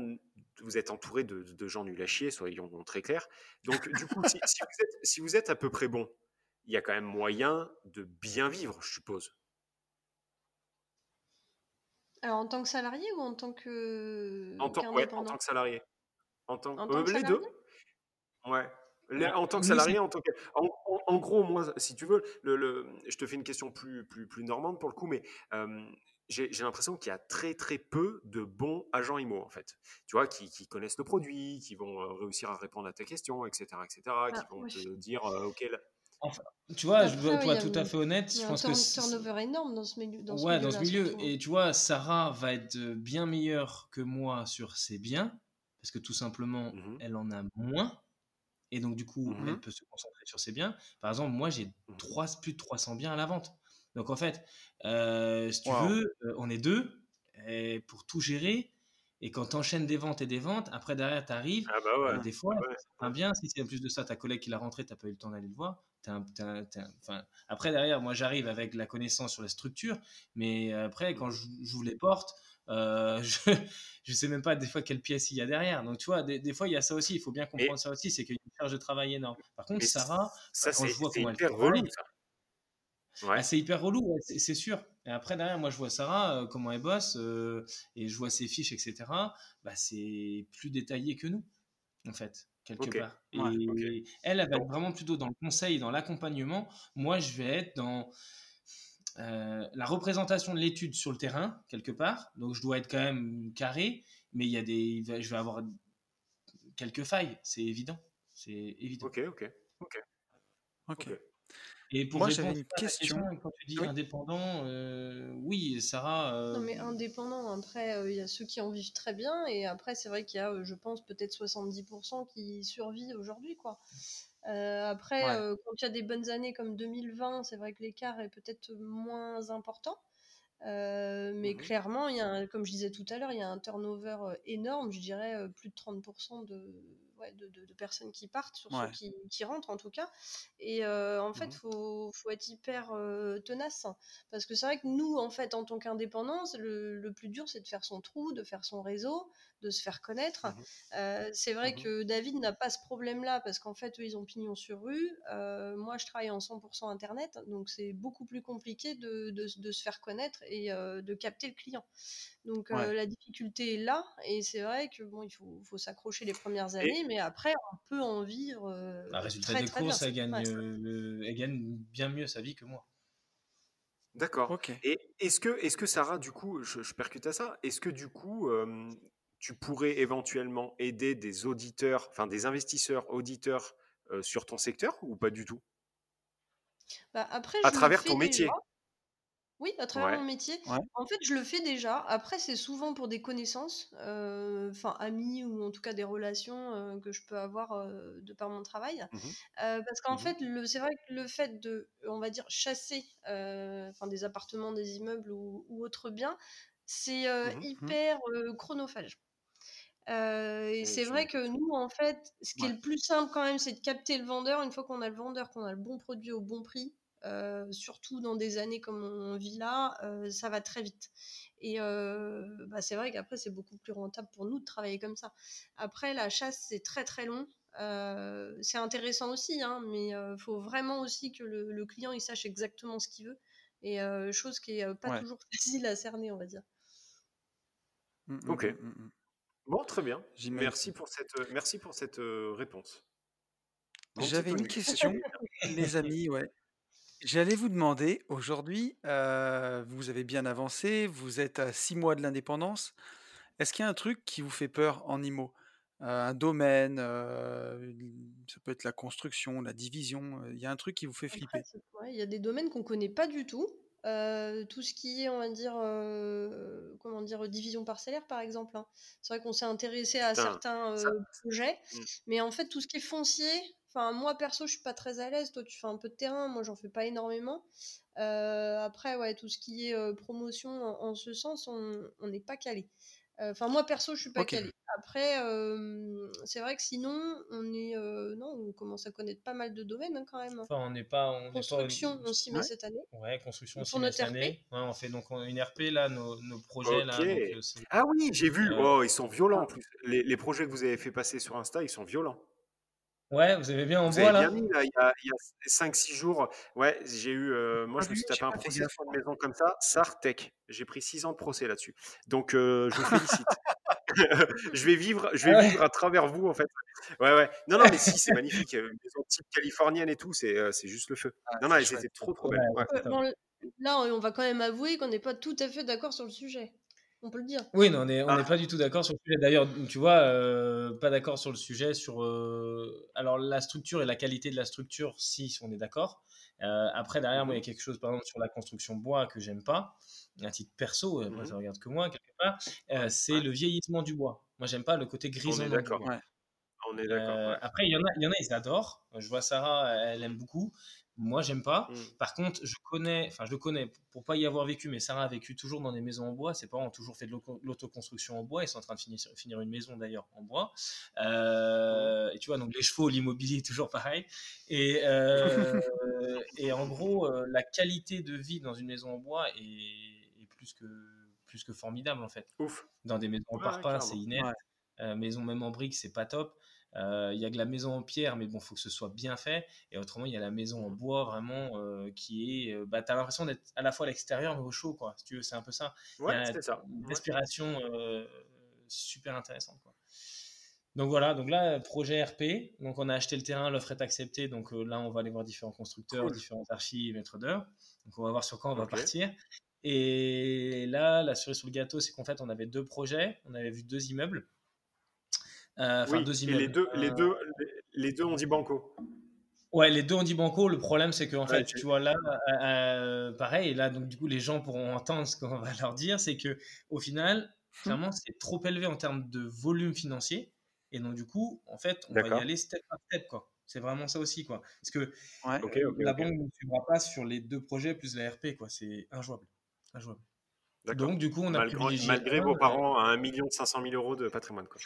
vous êtes entouré de, de, gens nuls à chier, soyons très clairs. Donc, du coup, si, si, vous êtes, si vous êtes à peu près bon, il y a quand même moyen de bien vivre, je suppose. Alors, en tant que salarié ou en tant que. En tant, ouais, en tant que salarié. En tant, en tant que les deux. Ouais. En tant que salarié, en tant que. En, gros, moi, si tu veux, le, le, je te fais une question plus, plus, plus normande pour le coup, mais j'ai l'impression qu'il y a très très peu de bons agents IMO en fait. Tu vois, qui, qui connaissent le produit, qui vont réussir à répondre à tes questions, etc., etc., ah, qui vont te dire, ok, tu vois, je être tout à fait honnête. Je pense que c'est un turnover énorme dans ce milieu. Dans ce milieu, dans ce milieu. Et tu vois, Sarah va être bien meilleure que moi sur ses biens parce que tout simplement, Mmh elle en a moins. Et donc, du coup, Mmh elle peut se concentrer sur ses biens. Par exemple, moi, j'ai Mmh plus de 300 biens à la vente. Donc, en fait, euh, si tu Wow. veux, on est deux et pour tout gérer. Et quand tu enchaînes des ventes et des ventes, après, derrière, tu arrives. Ah bah ouais. des fois, ouais. un bien, si c'est en plus de ça, ta collègue qui l'a rentré, tu n'as pas eu le temps d'aller le voir. Après, derrière, moi, j'arrive avec la connaissance sur la structure, mais après, quand je- j'ouvre les portes, euh, <laughs> je ne sais même pas des fois quelle pièce il y a derrière. Donc, tu vois, des, des fois, il y a ça aussi. Il faut bien comprendre ça aussi, c'est qu'il y a une charge de travail énorme. Par contre, Sarah, Ça, quand c'est je vois comment elle relou, ça. Ouais. ah, c'est hyper relou, ouais, c'est sûr. Et après, derrière, moi, je vois Sarah, euh, comment elle bosse, euh, et je vois ses fiches, etc. Bah, c'est plus détaillé que nous, en fait, quelque part. Et elle, elle va être vraiment plutôt dans le conseil, dans l'accompagnement. Moi, je vais être dans euh, la représentation de l'étude sur le terrain, quelque part. Donc, je dois être quand même carré, mais il y a des, je vais avoir quelques failles, c'est évident. C'est évident. Ok, ok. Ok. Ok. Et pour Moi, répondre une à ta question. quand tu dis Oui. indépendant, euh, oui, Sarah. euh, Non, mais indépendant, après, euh, il y a ceux qui en vivent très bien, et après, c'est vrai qu'il y a, euh, je pense, peut-être 70% qui survivent aujourd'hui, quoi. Euh, après, Ouais. euh, quand il y a des bonnes années comme 2020, c'est vrai que l'écart est peut-être moins important. Euh, mais Mhm. clairement, il y a un- comme je disais tout à l'heure, il y a un turnover énorme, je dirais plus de 30% de, ouais, de, de- de personnes qui partent, sur Ouais. ceux qui, qui rentrent en tout cas. Et euh, en fait, il faut, faut être hyper euh, tenace. Parce que c'est vrai que nous, en fait, en tant qu'indépendants, c'est le, le plus dur, c'est de faire son trou, de faire son réseau, de se faire connaître. Mhm. Euh, c'est vrai Mhm. que David n'a pas ce problème-là, parce qu'en fait, eux, ils ont pignon sur rue. Moi, je travaille en 100% Internet, donc c'est beaucoup plus compliqué de, de- se faire connaître et de capter le client. Donc euh, la difficulté est là, et c'est vrai que bon, il faut, faut s'accrocher les premières Et- années, mais après, on peut en vivre euh, résultat très des très bien. courses, elle gagne, euh, elle gagne bien mieux sa vie que moi. D'accord. Ok. Et est-ce que, est que Sarah, du coup, je, je percute à ça, est-ce que du coup, euh, tu pourrais éventuellement aider des auditeurs, enfin des investisseurs auditeurs euh, sur ton secteur ou pas du tout? Bah, après, À travers ton métier déjà. Oui, à travers Ouais. mon métier. Ouais. En fait, je le fais déjà. Après, c'est souvent pour des connaissances, euh, enfin amis ou en tout cas des relations euh, que je peux avoir euh, de par mon travail. Euh, parce qu'en Mhm. fait, c'est vrai que le fait de, on va dire, chasser enfin, des appartements, des immeubles ou, ou autres biens, c'est Mhm. hyper chronophage. Euh, et c'est vrai que nous, en fait, ce qui est le plus simple quand même, c'est de capter le vendeur. Une fois qu'on a le vendeur, qu'on a le bon produit au bon prix, euh, surtout dans des années comme on vit là, euh, ça va très vite. Et euh, bah, c'est vrai qu'après, c'est beaucoup plus rentable pour nous de travailler comme ça. Après, la chasse, c'est très très long. Euh, c'est intéressant aussi, hein, mais il faut vraiment aussi que le, le client il sache exactement ce qu'il veut. Et euh, chose qui est euh, pas Ouais. toujours facile à cerner, on va dire. Mm, mm, Ok. mm, mm, mm. Bon, très bien. Merci pour cette, merci pour cette euh, réponse. J'avais une question, <laughs> les amis, ouais. J'allais vous demander, aujourd'hui, euh, vous avez bien avancé, vous êtes à six mois de l'indépendance. Est-ce qu'il y a un truc qui vous fait peur en IMO? Euh, un domaine, euh, ça peut être la construction, la division, il y a un truc qui vous fait flipper? ouais, il y a des domaines qu'on connaît pas du tout. Euh, tout ce qui est, on va dire, euh, comment dire, division parcellaire, par exemple. hein. C'est vrai qu'on s'est intéressé à Putain, certains ça- projets, Mm. mais en fait, tout ce qui est foncier, enfin, moi perso, je suis pas très à l'aise. Toi, tu fais un peu de terrain, moi, j'en fais pas énormément. Euh, après, ouais, tout ce qui est euh, promotion en, en ce sens, on on n'est pas calé. Euh, Enfin, moi perso, je suis pas calé. Après, euh, c'est vrai que sinon, on est, euh, non, on commence à connaître pas mal de domaines hein, quand même. Enfin, on n'est pas. On Construction, pas, on s'y met Ouais. cette année. Ouais, construction Pour aussi notre cette RP. année. Ouais, on fait donc une RP là, nos, nos projets là. Donc, Ah oui, j'ai vu. Euh, Oh, ils sont violents en plus. Les, les projets que vous avez fait passer sur Insta, ils sont violents. Ouais, vous avez bien en avez là bien mis là, il y a, il y a 5-6 jours. Ouais, j'ai eu. euh, moi, Pas je me suis tapé un procès une maison comme ça, Sartec. J'ai pris 6 ans de procès là-dessus. Donc, euh, je vous félicite. <laughs> <laughs> je vais vivre, je vais Ah ouais. vivre à travers vous en fait. Ouais, ouais. Non, non, mais si, c'est <laughs> magnifique. euh, Une maison type californienne et tout, c'est, euh, c'est juste le feu. Ah, Non, non, c'était trop, trop Ouais, belle. Ouais. c'est Euh, top. bon, là, on va quand même avouer qu'on n'est pas tout à fait d'accord sur le sujet. On peut le dire. Oui, non, on n'est on Ah. n'est pas du tout d'accord sur le sujet. D'ailleurs, tu vois, euh, pas d'accord sur le sujet. Sur, euh, alors, la structure et la qualité de la structure, si, on est d'accord. Euh, après, derrière, moi, il y a quelque chose, par exemple, sur la construction bois que j'aime pas, à titre perso, après, Mhm. ça regarde que moi, quelque part, euh, c'est Ouais. le vieillissement du bois. Moi, j'aime pas le côté grisonnant. On est d'accord. On est d'accord. Euh, après, il y, en a, il y en a, ils adorent. Je vois Sarah, elle aime beaucoup. Moi, j'aime pas. Mm. Par contre, je connais, enfin, je le connais pour pas y avoir vécu, mais Sarah a vécu toujours dans des maisons en bois. Ses parents ont toujours fait de l'autoconstruction en bois. Ils sont en train de finir, finir une maison d'ailleurs en bois. Euh, et tu vois, donc les chevaux, l'immobilier, <laughs> toujours pareil. Et, euh, et en gros, la qualité de vie dans une maison en bois est, est plus que plus que formidable en fait. Ouf. Dans des maisons en parpaing, c'est inerte. maison même en briques, c'est pas top. Euh, il y a que la maison en pierre, mais bon, faut que ce soit bien fait. Et autrement, il y a la maison en bois vraiment euh, qui est. Euh, bah, tu as l'impression d'être à la fois à l'extérieur mais au chaud, quoi. Si tu veux, c'est un peu ça. Ouais, c'est ça. Une respiration super intéressante, quoi. Donc voilà, donc là, projet RP. Donc on a acheté le terrain, l'offre est acceptée. Donc là, on va aller voir différents constructeurs, différents archives, maîtres d'œuvre. Donc on va voir sur quoi on va partir. Et là, la cerise sur le gâteau, c'est qu'en fait, on avait deux projets. On avait vu deux immeubles. Euh, oui, et les deux, les, euh, deux, les, deux ont dit banco. Ouais, les deux ont dit banco. Le problème, c'est que en fait, tu vois là, euh, pareil. Et là, donc du coup, les gens pourront entendre ce qu'on <laughs> va leur dire, c'est que au final, clairement, mmh. c'est trop élevé en termes de volume financier. Et donc du coup, en fait, on va y aller step par step, quoi. C'est vraiment ça aussi, quoi. Parce que la banque ne suivra pas sur les deux projets plus la RP, quoi. C'est injouable. injouable. Donc, du coup, on a malgré, malgré vos parents à 1 500 000 euros de patrimoine. Quoi.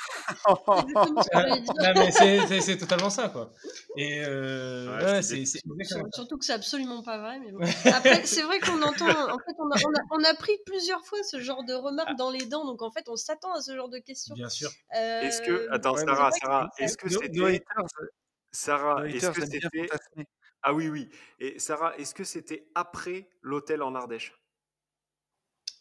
<laughs> c'est totalement ça. Quoi. Et euh, Surtout que c'est absolument pas vrai. Mais bon. Après, c'est vrai qu'on <laughs> entend. En fait, on a, on, a, pris plusieurs fois ce genre de remarques ah. dans les dents. Donc, en fait, on s'attend à ce genre de questions. Bien sûr. Euh... Est-ce que. Attends, Sarah, Sarah, est-ce que c'était. Sarah, est-ce que c'était. Ah oui, oui. Et Sarah, est-ce que c'était après l'hôtel en Ardèche?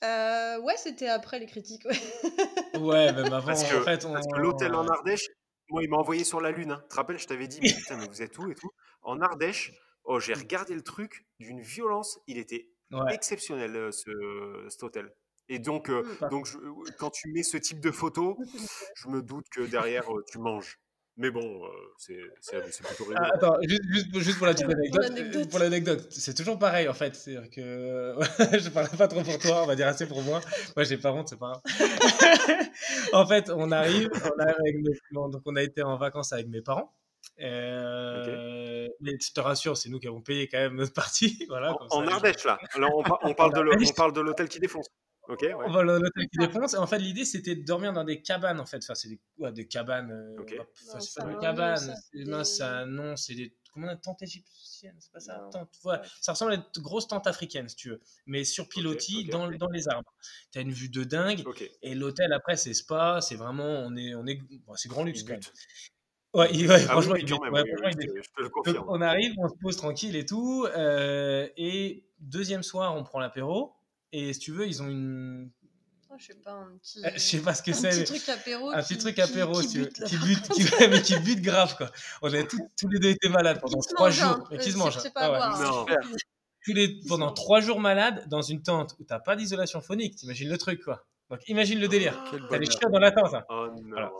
Euh, ouais, c'était après les critiques. Ouais, ouais même <laughs> avant. Parce que, en fait, l'hôtel en Ardèche, moi, il m'a envoyé sur la Lune. Hein. Tu te rappelles, je t'avais dit, mais putain, mais vous êtes où et tout En Ardèche, oh, j'ai regardé le truc d'une violence. Il était exceptionnel, euh, ce, cet hôtel. Et donc, euh, mmh. donc quand tu mets ce type de photo, <laughs> je me doute que derrière, tu manges. Mais bon, euh, c'est plutôt rigolo. Ah, attends, juste, juste, pour la petite anecdote. Pour l'anecdote, c'est toujours pareil en fait. C'est-à-dire que <laughs> je parle pas trop pour toi, on va dire assez pour moi. Moi, j'ai pas honte, c'est pas grave. <laughs> en fait, on arrive, on arrive avec mes... donc on a été en vacances avec mes parents. Euh... Mais je te rassure, c'est nous qui avons payé quand même notre partie. <laughs> Voilà, en, en Ardèche, là. Alors, on, on parle de l'hôtel qui défonce. Ok. ouais. On va l'hôtel qui défonce. Et en fait, l'idée, c'était de dormir dans des cabanes, en fait. Enfin, c'est des, ouais, des cabanes. Euh, okay. Enfin, c'est pas des cabanes. Non, ça, non, c'est des. Comment on tentes égyptiennes C'est pas ça? Tente, ouais. Ça ressemble à des grosses tentes africaines, si tu veux. Mais sur pilotis, okay, okay, dans, dans, les arbres. Tu as une vue de dingue. Et l'hôtel, après, c'est spa. C'est vraiment. On est, on est, bon, c'est grand luxe, quand même. Ouais, il, ouais, ah franchement, oui, il, même, ouais, oui, oui, je te le confirme. Donc, on arrive, on se pose tranquille et tout. Euh, et deuxième soir, on prend l'apéro. Et si tu veux, ils ont une. Oh, je sais pas, un petit. Euh, je sais pas ce que c'est. Un petit truc apéro. Un petit truc apéro, qui, qui, bute, qui, bute, <laughs> qui, mais qui bute grave, quoi. On a tous, tous les deux été malades pendant trois jours. Et qui se mange. Ah, ouais. non. Tous les, pendant trois jours malades dans une tente où t'as pas d'isolation phonique. T'imagines le truc, quoi. Donc imagine le délire. Oh, T'as les chiots dans la tente. Hein. Oh non. Voilà.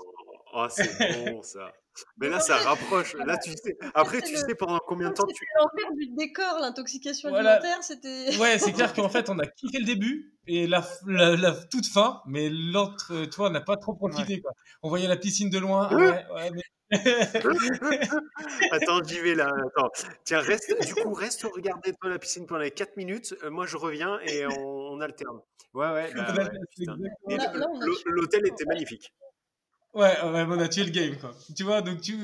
Oh, c'est <laughs> bon ça. Mais là, ça rapproche. Là, tu sais. Après, tu sais pendant combien de temps tu. l'enfer du décor, l'intoxication voilà. alimentaire, c'était. <laughs> Ouais, c'est clair <laughs> qu'en fait, on a kiffé le début et la, la, la toute fin, mais l'autre, toi, on n'a pas trop profité. Ouais. Quoi. On voyait la piscine de loin. Ouais, ouais, mais... <laughs> Attends, j'y vais là. Attends. Tiens, reste, du coup, reste regarder toi la piscine pendant les 4 minutes. Euh, moi, je reviens et on, on alterne. Ouais, ouais. Bah, ouais L'hôtel était magnifique. Ouais, ouais, on a tué le game, quoi. Tu vois, donc tu,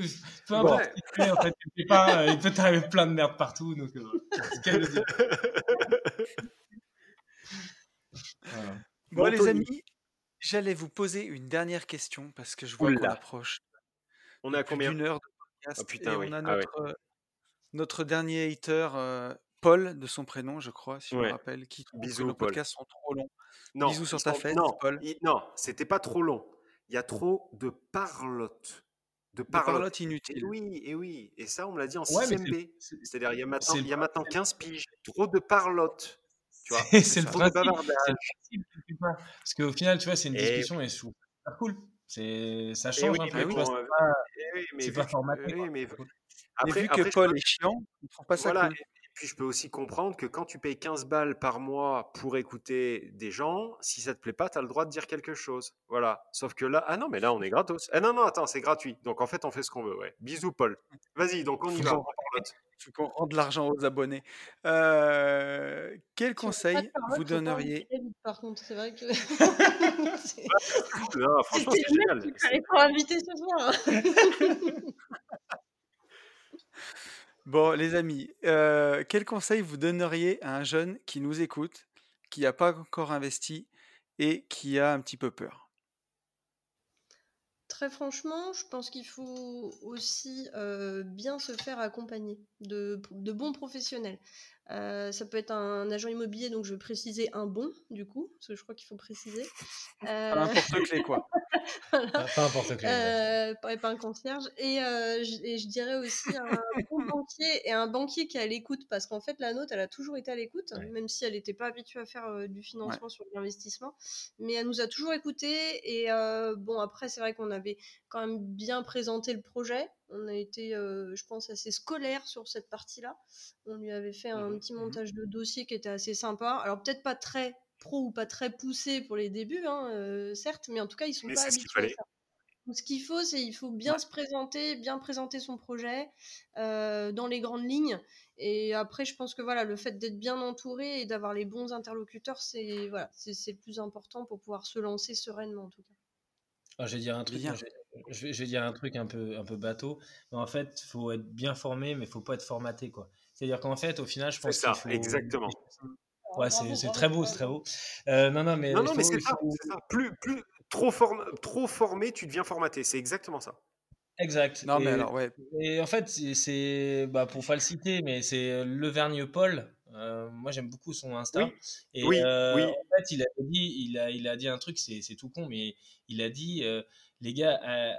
peu importe ouais. qui tu es, en fait, tu pas, euh, il peut t'arriver plein de merde partout, donc, euh, quel voilà. Bon, bon, les amis, j'allais vous poser une dernière question parce que je vois qu'on approche. On a combien D'une heure de podcast. Oh, putain, et oui. on a ah, notre, ouais. euh, notre dernier hater, euh, Paul, de son prénom, je crois, si ouais. je me rappelle, qui trouve Bisous, que nos Paul. podcasts sont trop longs. Non, Bisous sur ta fête, non, Paul. Il... Non, c'était pas trop long il y a trop de parlotte. De parlotte, inutile. Et oui, et oui. Et ça, on me l'a dit en ouais, 6 B. C'est-à-dire, il y a maintenant, il y a maintenant 15 piges. Trop de parlotte. Tu vois C'est le principe. Principe Parce qu'au final, tu vois, c'est une discussion et, et ça cool. Ça change oui, un peu. Oui, c'est pas, pas formaté. Oui, mais, après, mais vu que Paul est chiant, on trouve pas ça voilà, cool. Puis je peux aussi comprendre que quand tu payes 15 balles par mois pour écouter des gens, si ça te plaît pas, tu as le droit de dire quelque chose. Voilà. Sauf que là, ah non, mais là, on est gratos. Ah non, non, attends, c'est gratuit. Donc en fait, on fait ce qu'on veut. Ouais. Bisous, Paul. Vas-y, donc on y va. Il qu'on rende l'argent aux abonnés. Euh, quel conseil vous donneriez Par contre, c'est vrai que. <laughs> non, franchement, c'est génial. <laughs> Il faut inviter ce soir. <laughs> Bon, les amis, euh, quel conseil vous donneriez à un jeune qui nous écoute, qui n'a pas encore investi et qui a un petit peu peur? Très franchement, je pense qu'il faut aussi euh, bien se faire accompagner de, de bons professionnels. Euh, ça peut être un agent immobilier, donc je vais préciser un bon, du coup, parce que je crois qu'il faut préciser. Euh... Pas n'importe clé, <laughs> Pas n'importe clé. Euh, pas, pas, un concierge. Et, euh, je, et, je, dirais aussi un <laughs> bon banquier et un banquier qui est à l'écoute, parce qu'en fait, la nôtre, elle a toujours été à l'écoute, ouais. même si elle n'était pas habituée à faire euh, du financement ouais. sur l'investissement. Mais elle nous a toujours écoutés. Et bon, après, c'est vrai qu'on avait quand même bien présenté le projet. On a été, euh, je pense, assez scolaire sur cette partie-là. On lui avait fait un mmh. petit montage de dossier qui était assez sympa. Alors peut-être pas très pro ou pas très poussé pour les débuts, hein, euh, certes, mais en tout cas, ils sont mais pas habitués à ça. Donc, ce qu'il faut, c'est il faut bien ouais. se présenter, bien présenter son projet euh, dans les grandes lignes. Et après, je pense que voilà, le fait d'être bien entouré et d'avoir les bons interlocuteurs, c'est voilà, c'est le plus important pour pouvoir se lancer sereinement en tout cas. Alors, je vais dire un truc. Je, vais, je vais dire un truc un peu, un peu bateau. Mais en fait, il faut être bien formé, mais il faut pas être formaté. quoi. C'est-à-dire qu'en fait, au final, je pense C'est ça, faut... exactement. Ouais, c'est très beau, c'est très beau. Euh, non, non, mais, non, non, mais c'est ça, faut... ça, Plus, plus trop, form... trop formé, tu deviens formaté. C'est exactement ça. Exact. Non, et, mais alors, ouais. Et en fait, c'est, bah, pour pas le citer, mais c'est Levergne Paul. Euh, moi, j'aime beaucoup son Insta. Oui. Et oui, euh, oui. en fait, il a dit, il a, il a dit un truc, c'est tout con, mais il a dit, euh, les gars, euh,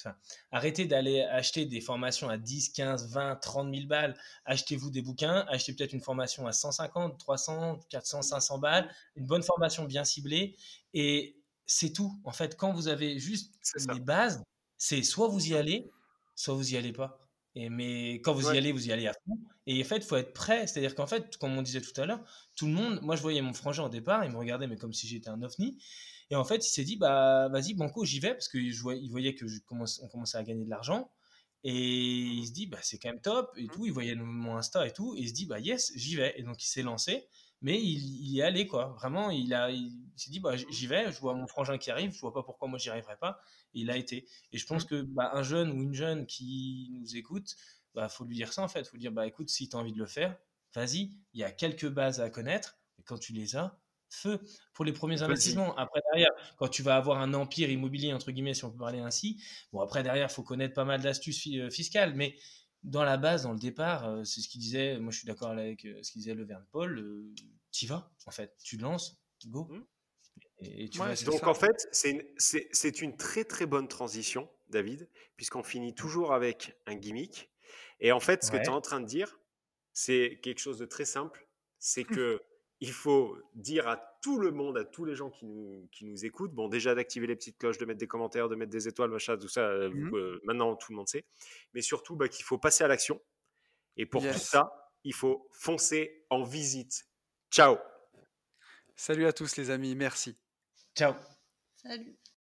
enfin, arrêtez d'aller acheter des formations à 10, 15, 20, 30 000 balles. Achetez-vous des bouquins, achetez peut-être une formation à 150, 300, 400, 500 balles, une bonne formation bien ciblée. Et c'est tout. En fait, quand vous avez juste les bases, c'est soit vous y allez, soit vous y allez pas. Et mais quand vous ouais. y allez, vous y allez à fond. Et en fait, il faut être prêt. C'est-à-dire qu'en fait, comme on disait tout à l'heure, tout le monde, moi je voyais mon frangin au départ, il me regardait, mais comme si j'étais un ovni. Et en fait, il s'est dit, bah vas-y, Banco, j'y vais, parce qu'il voyait que je commence, on commençait à gagner de l'argent. Et il se dit, bah c'est quand même top, et tout. Il voyait mon Insta et tout. Et il se dit, bah yes, j'y vais. Et donc il s'est lancé. Mais il, est allé, quoi. Vraiment, il, a, il, il s'est dit, bah, j'y vais, je vois mon frangin qui arrive, je vois pas pourquoi moi j'y arriverai pas. Et il a été. Et je pense que bah, un jeune ou une jeune qui nous écoute, bah, faut lui dire ça en fait. Faut lui dire, bah, écoute, si tu as envie de le faire, vas-y, il y a quelques bases à connaître. Et quand tu les as, feu pour les premiers investissements. Après, derrière, quand tu vas avoir un empire immobilier, entre guillemets, si on peut parler ainsi, bon, après, derrière, il faut connaître pas mal d'astuces fiscales. Mais dans la base, dans le départ, euh, c'est ce qu'il disait. Moi, je suis d'accord avec euh, ce qu'il disait le Verne Paul. Euh, tu vas, en fait. Tu lances, go. Mmh. Et, et tu ouais, donc, ça. en fait, c'est une, une très, très bonne transition, David, puisqu'on finit toujours avec un gimmick. Et en fait, ce ouais. que tu es en train de dire, c'est quelque chose de très simple. C'est que il faut dire à tout le monde, à tous les gens qui nous, qui nous écoutent, bon, déjà d'activer les petites cloches, de mettre des commentaires, de mettre des étoiles, machin, tout ça, mmh. euh, maintenant tout le monde sait, mais surtout bah, qu'il faut passer à l'action. Et pour yes. tout ça, il faut foncer en visite. Ciao Salut à tous les amis, merci. Ciao Salut